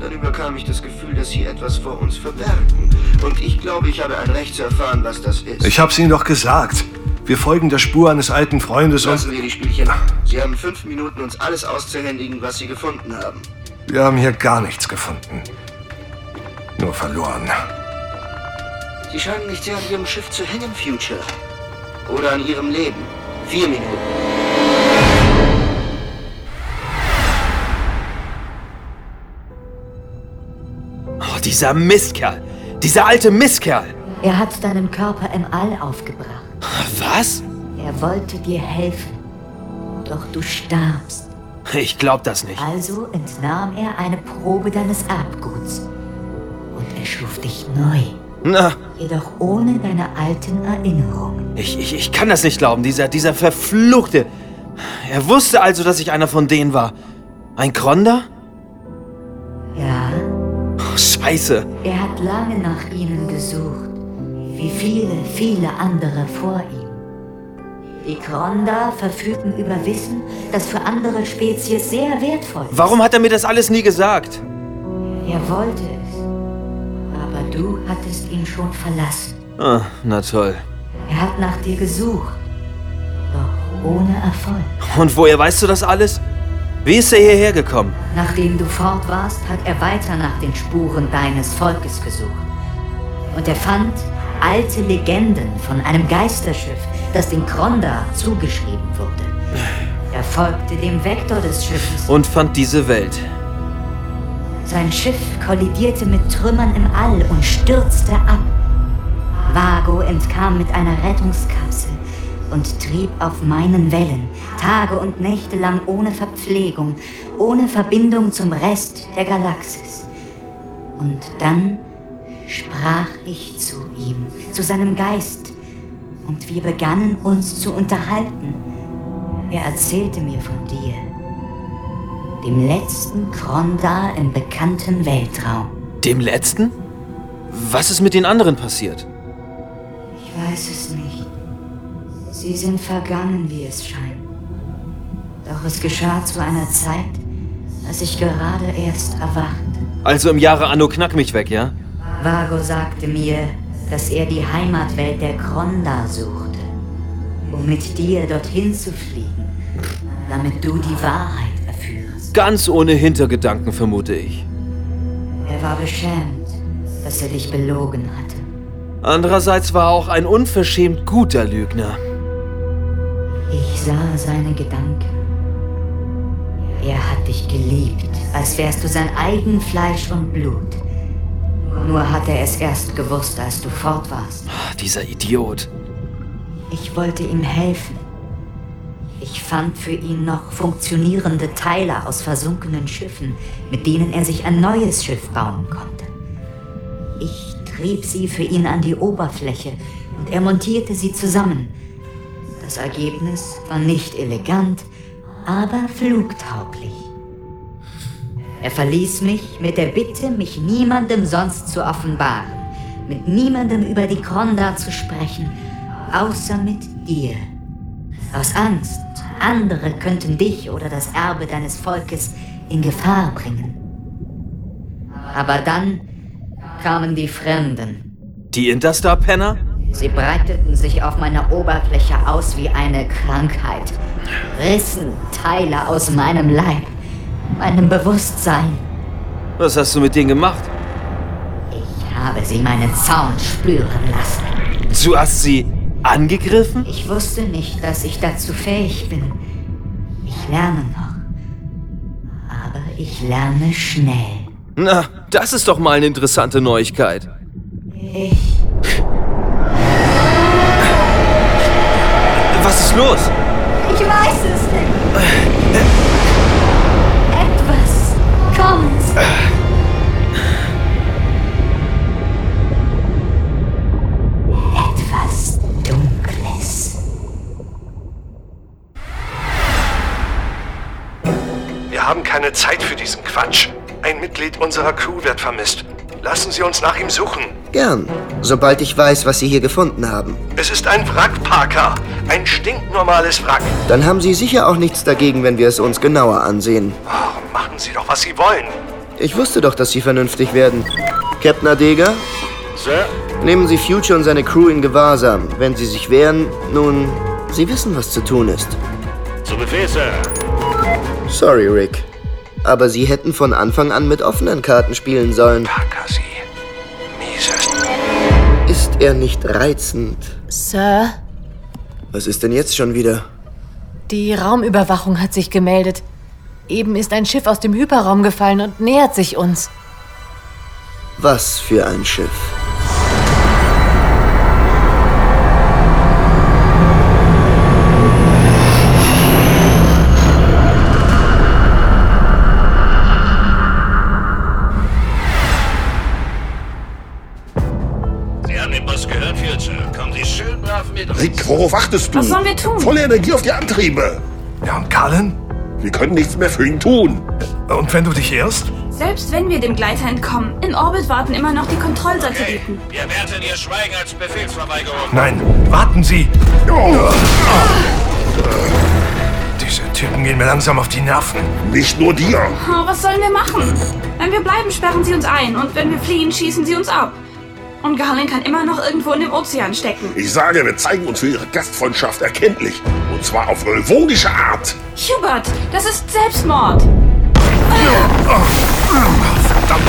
Dann überkam ich das Gefühl, dass Sie etwas vor uns verbergen. Und ich glaube, ich habe ein Recht zu erfahren, was das ist.
Ich hab's Ihnen doch gesagt. Wir folgen der Spur eines alten Freundes
Lassen
und...
wir die Spielchen. Sie haben fünf Minuten, uns alles auszuhändigen, was Sie gefunden haben.
Wir haben hier gar nichts gefunden. Nur verloren.
Sie scheinen nicht sehr an Ihrem Schiff zu hängen, Future. Oder an Ihrem Leben. Vier Minuten.
Oh, dieser Mistkerl. Dieser alte Mistkerl.
Er hat deinen Körper im All aufgebracht.
Was?
Er wollte dir helfen. Doch du starbst.
Ich glaub das nicht.
Also entnahm er eine Probe deines Erbguts. Schuf dich neu.
Na,
Jedoch ohne deine alten Erinnerungen.
ich, ich, ich kann das nicht glauben. Dieser, dieser verfluchte. Er wusste also, dass ich einer von denen war. Ein Kronda?
Ja,
Oh, scheiße.
er hat lange nach ihnen gesucht. Wie viele, viele andere vor ihm. Die Kronda verfügen über Wissen, das für andere Spezies sehr wertvoll ist.
Warum hat er mir das alles nie gesagt?
Er wollte es. Du hattest ihn schon verlassen.
Ah, na toll.
Er hat nach dir gesucht. Doch ohne Erfolg.
Und woher weißt du das alles? Wie ist er hierher gekommen?
Nachdem du fort warst, hat er weiter nach den Spuren deines Volkes gesucht. Und er fand alte Legenden von einem Geisterschiff, das den Kronda zugeschrieben wurde. Er folgte dem Vektor des Schiffes.
Und fand diese Welt.
Sein Schiff kollidierte mit Trümmern im All und stürzte ab. Vago entkam mit einer Rettungskapsel und trieb auf meinen Wellen, Tage und Nächte lang ohne Verpflegung, ohne Verbindung zum Rest der Galaxis. Und dann sprach ich zu ihm, zu seinem Geist, und wir begannen uns zu unterhalten. Er erzählte mir von dir, dem letzten Kronda im bekannten Weltraum.
Dem letzten? Was ist mit den anderen passiert?
Ich weiß es nicht. Sie sind vergangen, wie es scheint. Doch es geschah zu einer Zeit, als ich gerade erst erwachte.
Also im Jahre Anno Knack mich weg, ja?
Vago sagte mir, dass er die Heimatwelt der Kronda suchte, um mit dir dorthin zu fliegen, damit du die Wahrheit.
Ganz ohne Hintergedanken, vermute ich.
Er war beschämt, dass er dich belogen hatte.
Andererseits war er auch ein unverschämt guter Lügner.
Ich sah seine Gedanken. Er hat dich geliebt, als wärst du sein eigen Fleisch und Blut. Nur hat er es erst gewusst, als du fort warst.
Ah, Dieser Idiot.
Ich wollte ihm helfen. Ich fand für ihn noch funktionierende Teile aus versunkenen Schiffen, mit denen er sich ein neues Schiff bauen konnte. Ich trieb sie für ihn an die Oberfläche und er montierte sie zusammen. Das Ergebnis war nicht elegant, aber flugtauglich. Er verließ mich mit der Bitte, mich niemandem sonst zu offenbaren, mit niemandem über die Kronda zu sprechen, außer mit dir. Aus Angst, andere könnten dich oder das Erbe deines Volkes in Gefahr bringen. Aber dann kamen die Fremden.
Die Interstar-Penner?
Sie breiteten sich auf meiner Oberfläche aus wie eine Krankheit, rissen Teile aus meinem Leib, meinem Bewusstsein.
Was hast du mit denen gemacht?
Ich habe sie meinen Zaun spüren lassen.
Du hast sie angegriffen?
Ich wusste nicht, dass ich dazu fähig bin. Ich lerne noch. Aber ich lerne schnell.
Na, das ist doch mal eine interessante Neuigkeit.
Ich.
Was ist los?
Ich weiß es nicht.
Keine Zeit für diesen Quatsch. Ein Mitglied unserer Crew wird vermisst. Lassen Sie uns nach ihm suchen.
Gern, sobald ich weiß, was Sie hier gefunden haben.
Es ist ein Wrack, Parker. Ein stinknormales Wrack.
Dann haben Sie sicher auch nichts dagegen, wenn wir es uns genauer ansehen.
Oh, machen Sie doch, was Sie wollen.
Ich wusste doch, dass Sie vernünftig werden. Captain Adega,
Sir?
nehmen Sie Future und seine Crew in Gewahrsam. Wenn Sie sich wehren, nun, Sie wissen, was zu tun ist.
Zu Befehl, Sir.
Sorry, Rick. Aber Sie hätten von Anfang an mit offenen Karten spielen sollen.
Sie. Mieses.
Ist er nicht reizend?
Sir,
Was ist denn jetzt schon wieder?
die Raumüberwachung hat sich gemeldet. Eben ist ein Schiff aus dem Hyperraum gefallen und nähert sich uns.
Was für ein Schiff.
Rick, worauf wartest du?
Was sollen wir tun?
Volle Energie auf die Antriebe.
Ja, und Carlin?
Wir können nichts mehr für ihn tun.
Und wenn du dich irrst?
Selbst wenn wir dem Gleiter entkommen, in Orbit warten immer noch die Kontrollsatelliten.
Wir werten Ihr Schweigen als Befehlsverweigerung.
Nein, warten Sie. Diese Typen gehen mir langsam auf die Nerven.
Nicht nur dir.
Oh, was sollen wir machen? Wenn wir bleiben, sperren sie uns ein. Und wenn wir fliehen, schießen sie uns ab. Und Garlin kann immer noch irgendwo in dem Ozean stecken.
Ich sage, wir zeigen uns für ihre Gastfreundschaft erkenntlich. Und zwar auf relvogische Art.
Hubert, das ist Selbstmord.
Verdammt.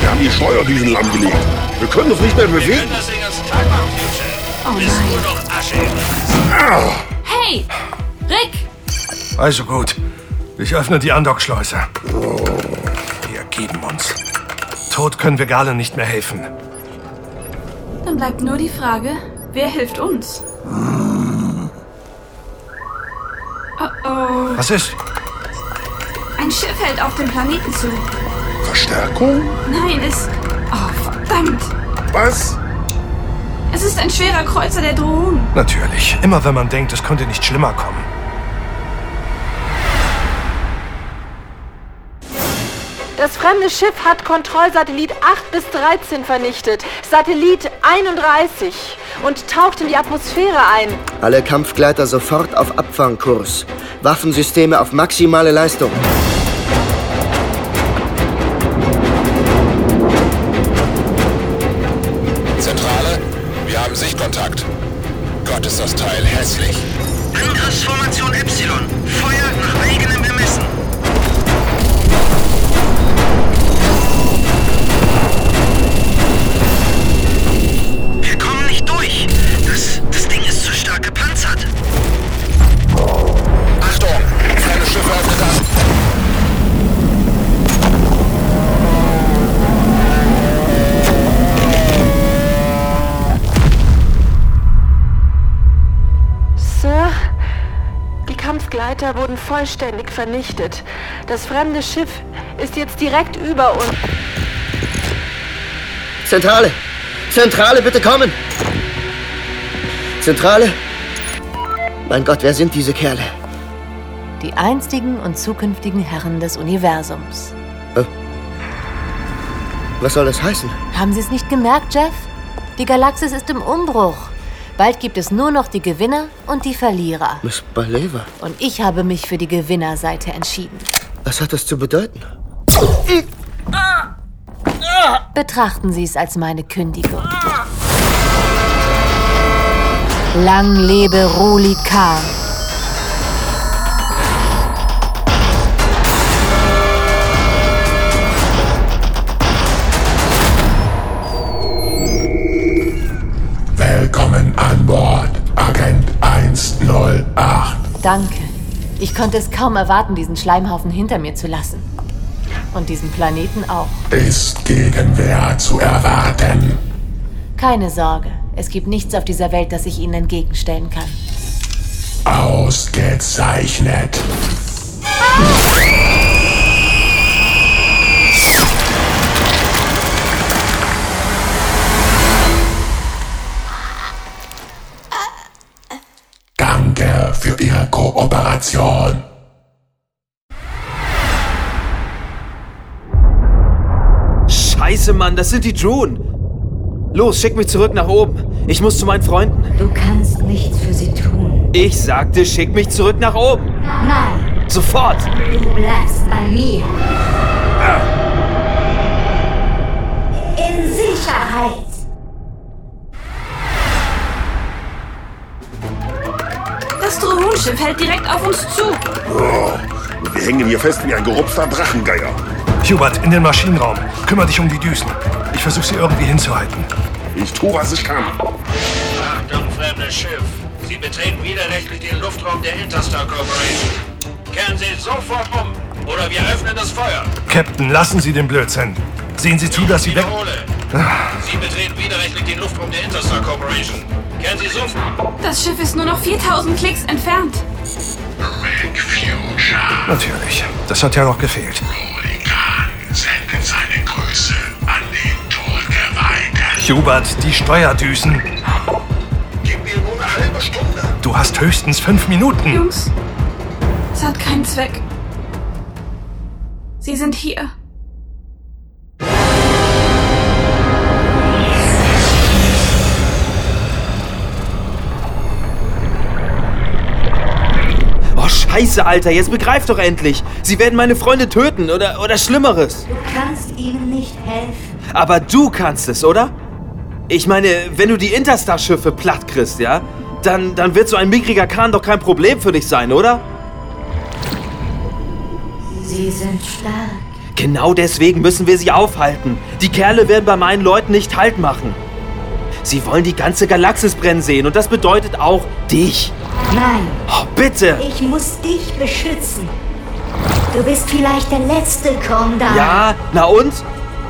Wir haben die Steuerdüsen lahmgelegt. Wir können uns nicht mehr
Wir
bewegen.
können das den ganzen Tag machen, Future.
Oh
nur noch Asche Glas.
Hey, Rick,
Also gut. Ich öffne die Andockschleuse. Wir ergeben uns. Tod können wir Galen nicht mehr helfen.
dann bleibt nur die Frage, wer hilft uns? Oh oh.
Was ist?
Ein Schiff hält auf dem Planeten zu.
Verstärkung?
Nein, es. Oh, verdammt.
Was?
Es ist ein schwerer Kreuzer der Drohnen.
Natürlich. Immer wenn man denkt, es könnte nicht schlimmer kommen.
Das fremde Schiff hat Kontrollsatellit 8 bis 13 vernichtet, Satellit 31 und taucht in die Atmosphäre ein.
Alle Kampfgleiter sofort auf Abfangkurs. Waffensysteme auf maximale Leistung.
Die Kampfgleiter wurden vollständig vernichtet. Das fremde Schiff ist jetzt direkt über uns.
Zentrale! Zentrale, bitte kommen! Zentrale? Mein Gott, wer sind diese Kerle?
Die einstigen und zukünftigen Herren des Universums.
Was soll das heißen?
Haben Sie es nicht gemerkt, Jeff? Die Galaxis ist im Umbruch. Bald gibt es nur noch die Gewinner und die Verlierer.
Miss Baleva.
Und ich habe mich für die Gewinnerseite entschieden.
Was hat das zu bedeuten?
Betrachten Sie es als meine Kündigung. Lang lebe Roli Khan. Danke. Ich konnte es kaum erwarten, diesen Schleimhaufen hinter mir zu lassen. Und diesen Planeten auch.
Ist Gegenwehr zu erwarten.
Keine Sorge. Es gibt nichts auf dieser Welt, das ich Ihnen entgegenstellen kann.
Ausgezeichnet. Kooperation.
Scheiße, Mann, das sind die Drohnen. Los, schick mich zurück nach oben. Ich muss zu meinen Freunden.
Du kannst nichts für sie tun.
Ich sagte, schick mich zurück nach oben.
Nein,
Sofort.
du bleibst bei mir.
Das Drohenschiff hält direkt auf uns zu.
Oh, wir hängen hier fest wie ein gerupfter Drachengeier.
Hubert, in den Maschinenraum. Kümmer dich um die Düsen. Ich versuche sie irgendwie hinzuhalten.
Ich tue, was ich kann.
Achtung, fremdes Schiff. Sie betreten widerrechtlich den Luftraum der Interstar Corporation. Kehren Sie sofort um, oder wir öffnen das Feuer.
Captain, lassen Sie den Blödsinn. Sehen Sie zu, dass Sie weg...
Sie betreten widerrechtlich den Luftraum der Interstar Corporation. Kehren Sie sofort.
Das Schiff ist nur noch 4000 Klicks entfernt.
Natürlich. Das hat ja noch gefehlt.
Sendet seine Grüße an den Todgeweihten.
Hubert, die Steuerdüsen.
Gib mir nur eine halbe Stunde.
Du hast höchstens fünf Minuten.
Jungs, es hat keinen Zweck. Sie sind hier.
Scheiße, Alter, jetzt begreif doch endlich. Sie werden meine Freunde töten oder, oder Schlimmeres.
Du kannst ihnen nicht helfen.
Aber du kannst es, oder? Ich meine, wenn du die Interstar-Schiffe platt kriegst, ja? Dann, dann wird so ein mickriger Kahn doch kein Problem für dich sein, oder?
Sie sind stark.
Genau deswegen müssen wir sie aufhalten. Die Kerle werden bei meinen Leuten nicht Halt machen. Sie wollen die ganze Galaxis brennen sehen und das bedeutet auch dich.
Nein,
Oh, bitte!
ich muss dich beschützen. Du bist vielleicht der letzte Kondar.
Ja, na und?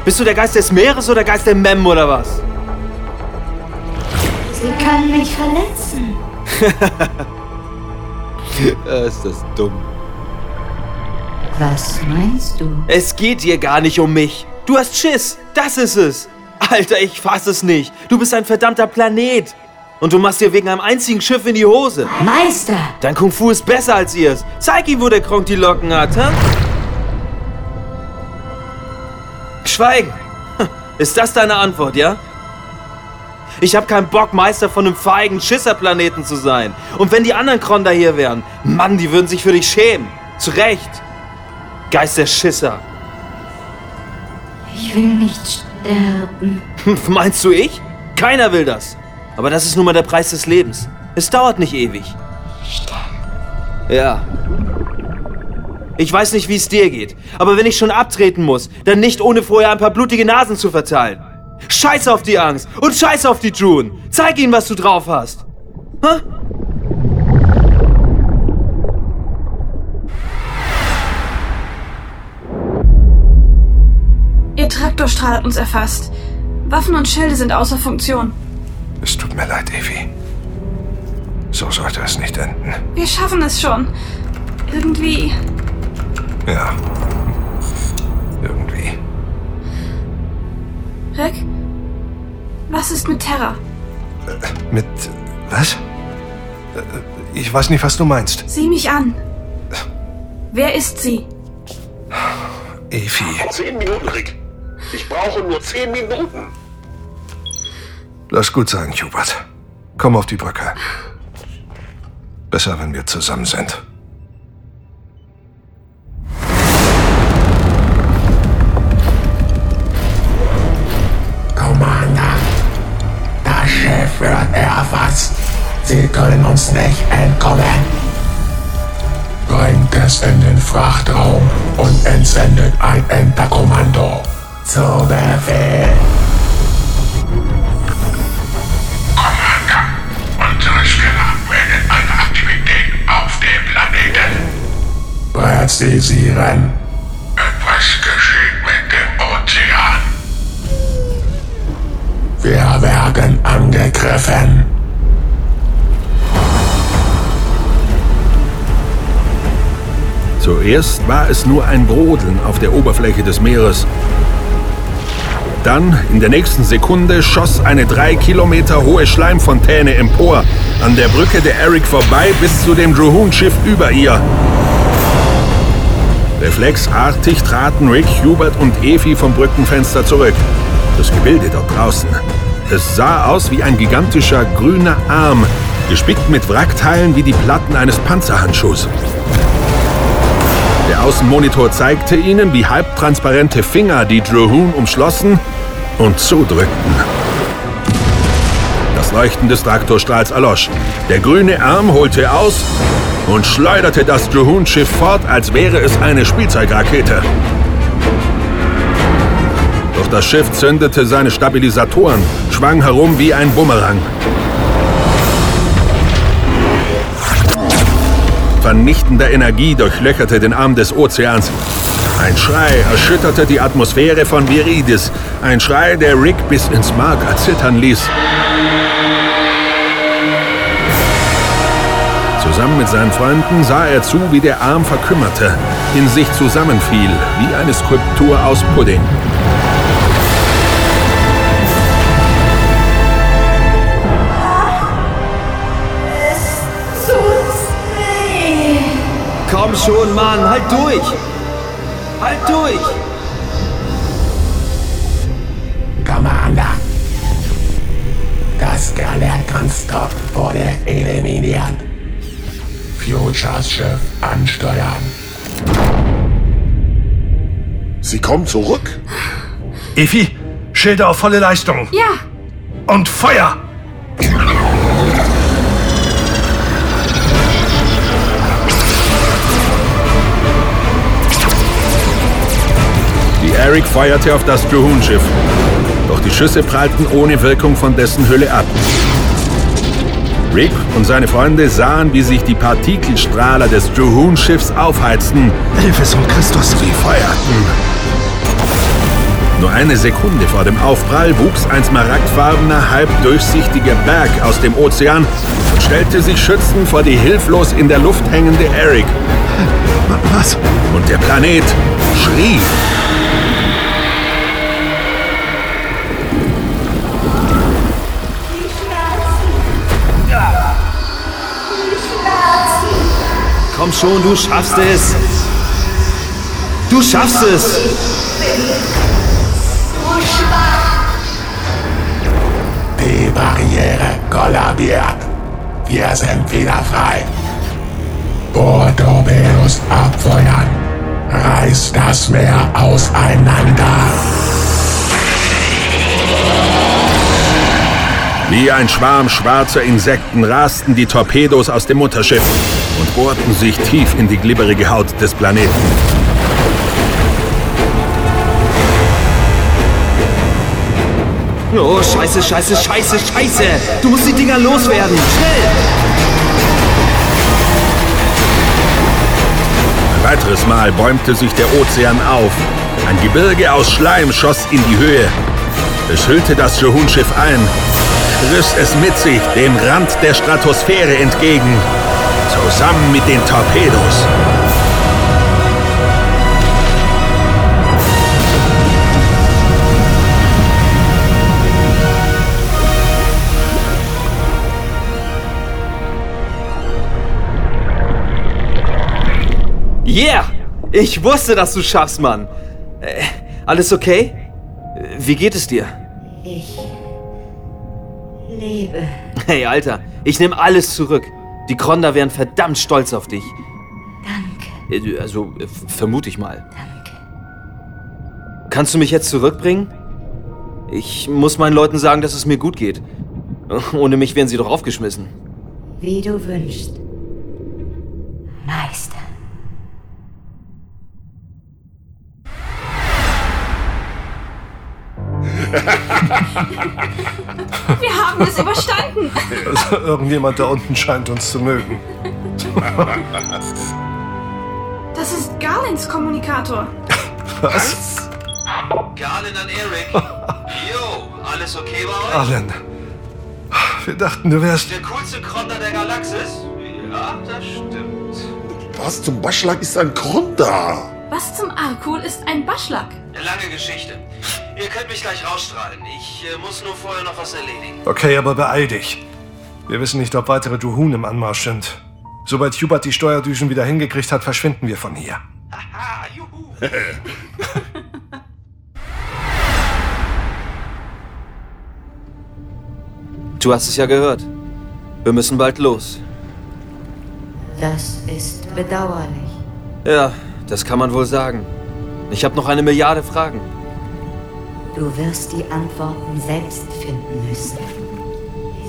Bist du der Geist des Meeres oder Geist der Mem oder was?
Sie können mich verletzen. [laughs]
ist das dumm.
Was meinst du?
Es geht hier gar nicht um mich. Du hast Schiss. Das ist es. Alter, ich fass es nicht. Du bist ein verdammter Planet. Und du machst dir wegen einem einzigen Schiff in die Hose.
Meister!
Dein Kung Fu ist besser als ihrs. Zeig ihm, wo der Kronk die Locken hat, hä? Schweigen. Hm, [laughs] Ist das deine Antwort, ja? Ich hab keinen Bock, Meister von einem feigen Schisserplaneten zu sein. Und wenn die anderen Kronder hier wären, Mann, die würden sich für dich schämen. Zu Recht. Geist der Schisser.
Ich will nicht sterben. [laughs]
Meinst du ich? Keiner will das. Aber das ist nun mal der Preis des Lebens. Es dauert nicht ewig. Ja. Ich weiß nicht, wie es dir geht, aber wenn ich schon abtreten muss, dann nicht ohne vorher ein paar blutige Nasen zu verteilen. Scheiß auf die Angst und scheiß auf die June. Zeig ihnen, was du drauf hast. Hä?
Ihr Traktorstrahl hat uns erfasst. Waffen und Schilde sind außer Funktion.
Es tut mir leid, Evie. So sollte es nicht enden.
Wir schaffen es schon. Irgendwie.
Ja. Irgendwie.
Rick? Was ist mit Terra?
Mit. Was? Äh, Ich weiß nicht, was du meinst.
Sieh mich an. Wer ist sie?
Evi.
Zehn Minuten, Rick. Ich brauche nur zehn Minuten.
Lass gut sein, Hubert. Komm auf die Brücke. Besser, wenn wir zusammen sind.
Commander, das Schiff wird erfasst. Sie können uns nicht entkommen. Bringt es in den Frachtraum und entsendet ein Enterkommando. Zu Befehl. Präzisieren. Etwas geschieht mit dem Ozean. Wir werden angegriffen.
Zuerst war es nur ein Brodeln auf der Oberfläche des Meeres. Dann, in der nächsten Sekunde, schoss eine drei Kilometer hohe Schleimfontäne empor, an der Brücke der Eric vorbei bis zu dem Drohoon-Schiff über ihr. Reflexartig traten Rick, Hubert und Evi vom Brückenfenster zurück. Das Gebilde dort draußen. Es sah aus wie ein gigantischer grüner Arm, gespickt mit Wrackteilen wie die Platten eines Panzerhandschuhs. Der Außenmonitor zeigte ihnen, wie halbtransparente Finger die Drohoon umschlossen und zudrückten. Das Leuchten des Traktorstrahls erlosch. Der grüne Arm holte aus und schleuderte das Drohoon-Schiff fort, als wäre es eine Spielzeugrakete. Doch das Schiff zündete seine Stabilisatoren, schwang herum wie ein Bumerang. Vernichtender Energie durchlöcherte den Arm des Ozeans. Ein Schrei erschütterte die Atmosphäre von Viridis. Ein Schrei, der Rick bis ins Mark erzittern ließ. Zusammen mit seinen Freunden sah er zu, wie der Arm verkümmerte, in sich zusammenfiel, wie eine Skulptur aus Pudding.
Komm schon, Mann, halt durch! Halt durch!
Commander, das Scanner-Konstrukt wurde eliminiert. Futures Schiff ansteuern.
Sie kommen zurück?
Evi, Schilder auf volle Leistung.
Ja.
Und Feuer!
Die Eric feuerte auf das Drohoon-Schiff. Doch die Schüsse prallten ohne Wirkung von dessen Hülle ab. Rick und seine Freunde sahen, wie sich die Partikelstrahler des Drohoon-Schiffs aufheizten.
Hilfe, Sohn Christus!
Sie feuerten. Nur eine Sekunde vor dem Aufprall wuchs ein smaragdfarbener, halb durchsichtiger Berg aus dem Ozean und stellte sich schützend vor die hilflos in der Luft hängende Eric.
Was?
Und der Planet schrie.
Komm schon, du schaffst es! Du schaffst es!
Die Barriere kollabiert. Wir sind wieder frei. Bortorpedos abfeuern. Reiß das Meer auseinander.
Wie ein Schwarm schwarzer Insekten rasten die Torpedos aus dem Mutterschiff und bohrten sich tief in die glibberige Haut des Planeten.
Oh, scheiße, scheiße, scheiße, scheiße! Du musst die Dinger loswerden! Schnell!
Ein weiteres Mal bäumte sich der Ozean auf. Ein Gebirge aus Schleim schoss in die Höhe. Es hüllte das Drohoon-Schiff ein, riss es mit sich dem Rand der Stratosphäre entgegen, zusammen mit den Torpedos.
Yeah! Ich wusste, dass du schaffst, Mann. Äh, alles okay? Wie geht es dir?
Ich lebe.
Hey, Alter, ich nehme alles zurück. Die Kronda wären verdammt stolz auf dich.
Danke.
Äh, Also, äh, vermute ich mal. Kannst du mich jetzt zurückbringen? Ich muss meinen Leuten sagen, dass es mir gut geht. [laughs] Ohne mich wären sie doch aufgeschmissen.
Wie du wünschst. Meister.
Wir haben es überstanden.
Also, irgendjemand da unten scheint uns zu mögen.
Das ist Garlins Kommunikator.
Was?
Garlin an Eric. Yo, alles okay bei euch?
Allen. Wir dachten, du wärst.
Der coolste Kronda der Galaxis? Ja, das stimmt.
Was zum Baschlag ist ein Kronda?
Was zum Arkul ist ein Baschlag?
Lange Geschichte. Ihr könnt mich gleich rausstrahlen. Ich äh, muss nur vorher noch was erledigen.
Okay, aber beeil dich. Wir wissen nicht, ob weitere Duhun im Anmarsch sind. Sobald Hubert die Steuerdüsen wieder hingekriegt hat, verschwinden wir von hier. [laughs]
Du hast es ja gehört. Wir müssen bald los.
Das ist bedauerlich.
Ja, das kann man wohl sagen. Ich habe noch eine Milliarde Fragen.
Du wirst die Antworten selbst finden müssen.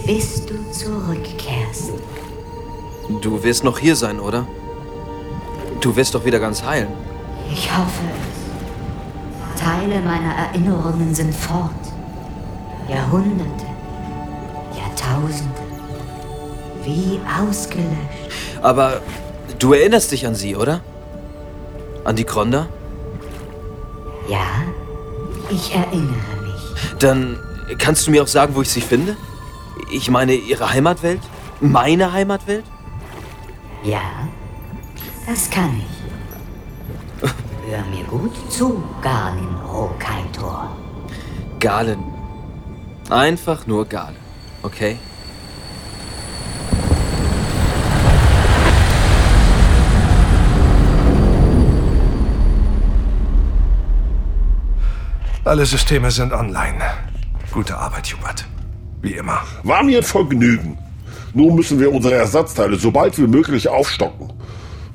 Bis du zurückkehrst.
Du wirst noch hier sein, oder? Du wirst doch wieder ganz heilen.
Ich hoffe es. Teile meiner Erinnerungen sind fort. Jahrhunderte, Jahrtausende. Wie ausgelöscht.
Aber du erinnerst dich an sie, oder? An die Kronda?
Ja, ich erinnere mich.
Dann kannst du mir auch sagen, wo ich sie finde? Ich meine, ihre Heimatwelt? Meine Heimatwelt?
Ja, das kann ich. Hör mir gut zu, Garlin Rokaitor.
Galen. Einfach nur Galen. Okay?
Alle Systeme sind online. Gute Arbeit, Hubert. Wie immer.
War mir ein Vergnügen. Nun müssen wir unsere Ersatzteile so bald wie möglich aufstocken.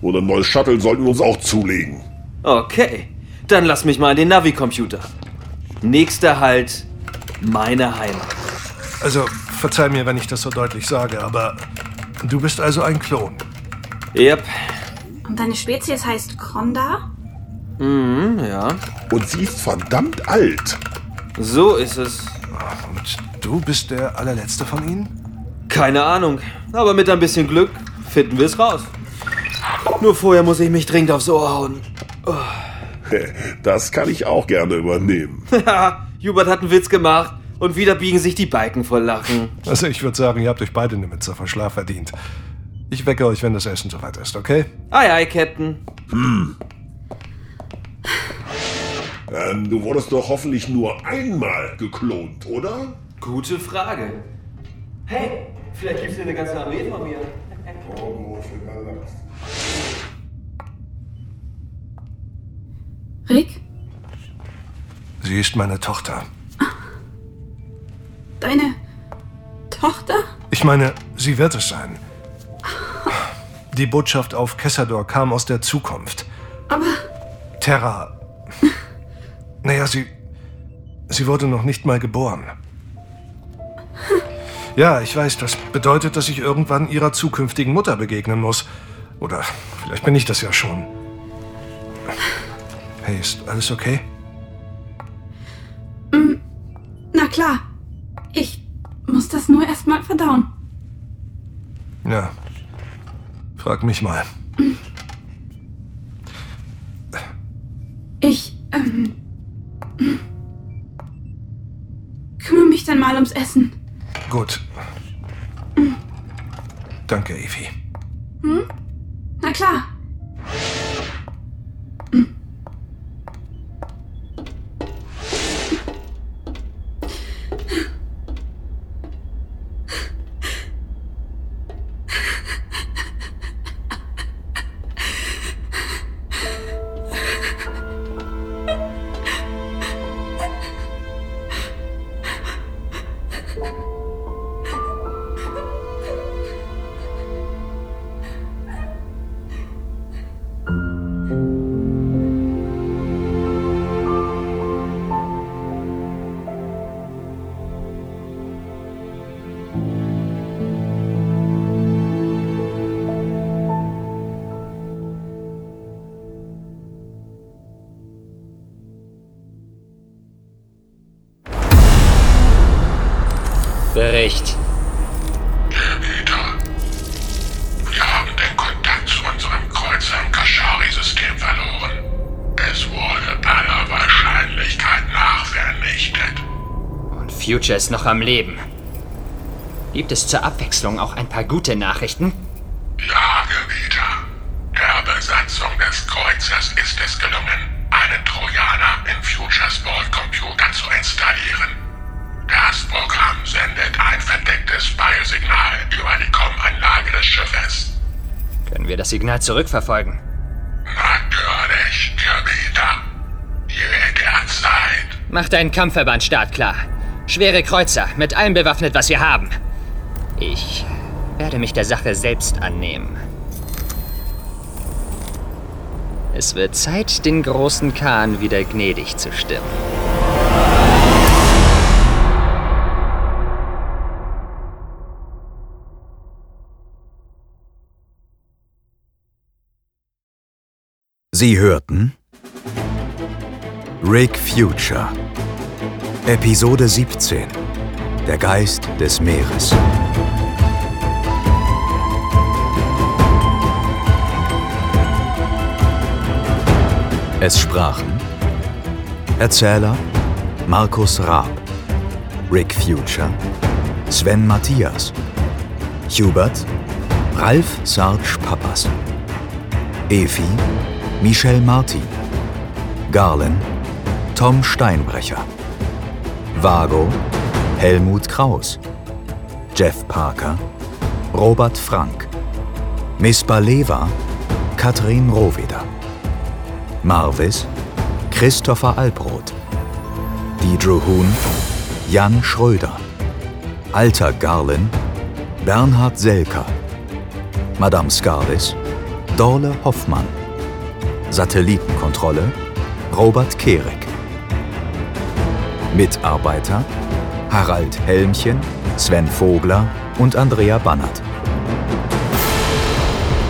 Und ein neues Shuttle sollten wir uns auch zulegen.
Okay. Dann lass mich mal in den Navi-Computer. Nächster Halt, meine Heimat.
Also, verzeih mir, wenn ich das so deutlich sage, aber du bist also ein Klon.
Yep.
Und deine Spezies heißt Kronda?
Mhm, ja.
Und sie ist verdammt alt.
So ist es.
Und du bist der allerletzte von ihnen?
Keine Ahnung. Aber mit ein bisschen Glück finden wir es raus. Nur vorher muss ich mich dringend aufs Ohr hauen. Oh. [laughs]
Das kann ich auch gerne übernehmen. [laughs]
Haha, Hubert hat einen Witz gemacht und wieder biegen sich die Balken vor Lachen.
Also ich würde sagen, ihr habt euch beide eine Mütze von Schlaf verdient. Ich wecke euch, wenn das Essen soweit ist, okay?
Ei, ei, Captain.
Hm. Ähm, du wurdest doch hoffentlich nur einmal geklont, oder?
Gute Frage. Hey, vielleicht gibt's dir eine ganze Armee von mir.
Rick,
Sie ist meine Tochter.
deine Tochter?
Ich meine, sie wird es sein. Die Botschaft auf Kessador kam aus der Zukunft.
Aber
Terra. [laughs] Naja, sie. Sie wurde noch nicht mal geboren. Ja, ich weiß, das bedeutet, dass ich irgendwann ihrer zukünftigen Mutter begegnen muss. Oder vielleicht bin ich das ja schon. Hey, ist alles okay?
mm, na klar. Ich muss das nur erstmal verdauen.
Ja. Frag mich mal.
Ich, ähm, kümmere mich dann mal ums Essen.
Gut. Danke, Evi.
Hm? Na klar.
Future ist noch am Leben. Gibt es zur Abwechslung auch ein paar gute Nachrichten?
Ja, Gebieter. Der Besatzung des Kreuzers ist es gelungen, einen Trojaner im Futures Bordcomputer zu installieren. Das Programm sendet ein verdecktes Speilsignal über die Com-Anlage des Schiffes.
Können wir das Signal zurückverfolgen?
Natürlich, Gebieter. Jederzeit.
Macht einen Kampfverband startklar. Schwere Kreuzer, mit allem bewaffnet, was wir haben. Ich werde mich der Sache selbst annehmen. Es wird Zeit, den großen Kahn wieder gnädig zu stimmen.
Sie hörten Rick Future Episode 17 Der Geist des Meeres. Es sprachen Erzähler Markus Raab Rick Future Sven Matthias Hubert Ralf Sarge Pappas Efi Michel Martin Garlen Tom Steinbrecher Vago Helmut Kraus Jeff Parker Robert Frank Miss Baleva Katrin Rohweder Marvis Christopher Albrot Deidre Huhn Jan Schröder Alter Garlen Bernhard Selker Madame Scarlis Dorle Hoffmann Satellitenkontrolle Robert Kehrig Mitarbeiter Harald Helmchen, Sven Vogler und Andrea Bannert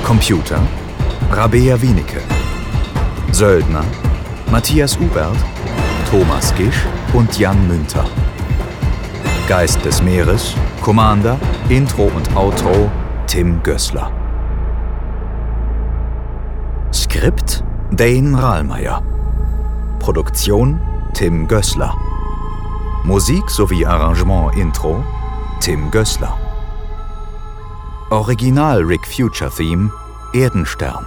Computer Rabea Wienicke Söldner Matthias Ubert, Thomas Gisch und Jan Münter Geist des Meeres, Commander, Intro und Outro Tim Gößler Skript Dane Rahlmeier. Produktion Tim Gößler. Musik sowie Arrangement Intro Tim Gößler. Original Rick Future Theme Erdenstern.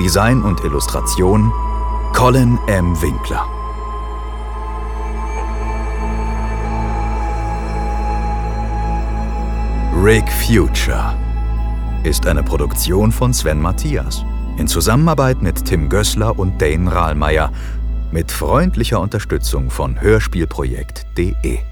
Design und Illustration Colin M. Winkler. Rick Future ist eine Produktion von Sven Matthias in Zusammenarbeit mit Tim Gößler und Dane Rahlmeier mit freundlicher Unterstützung von Hörspielprojekt.de.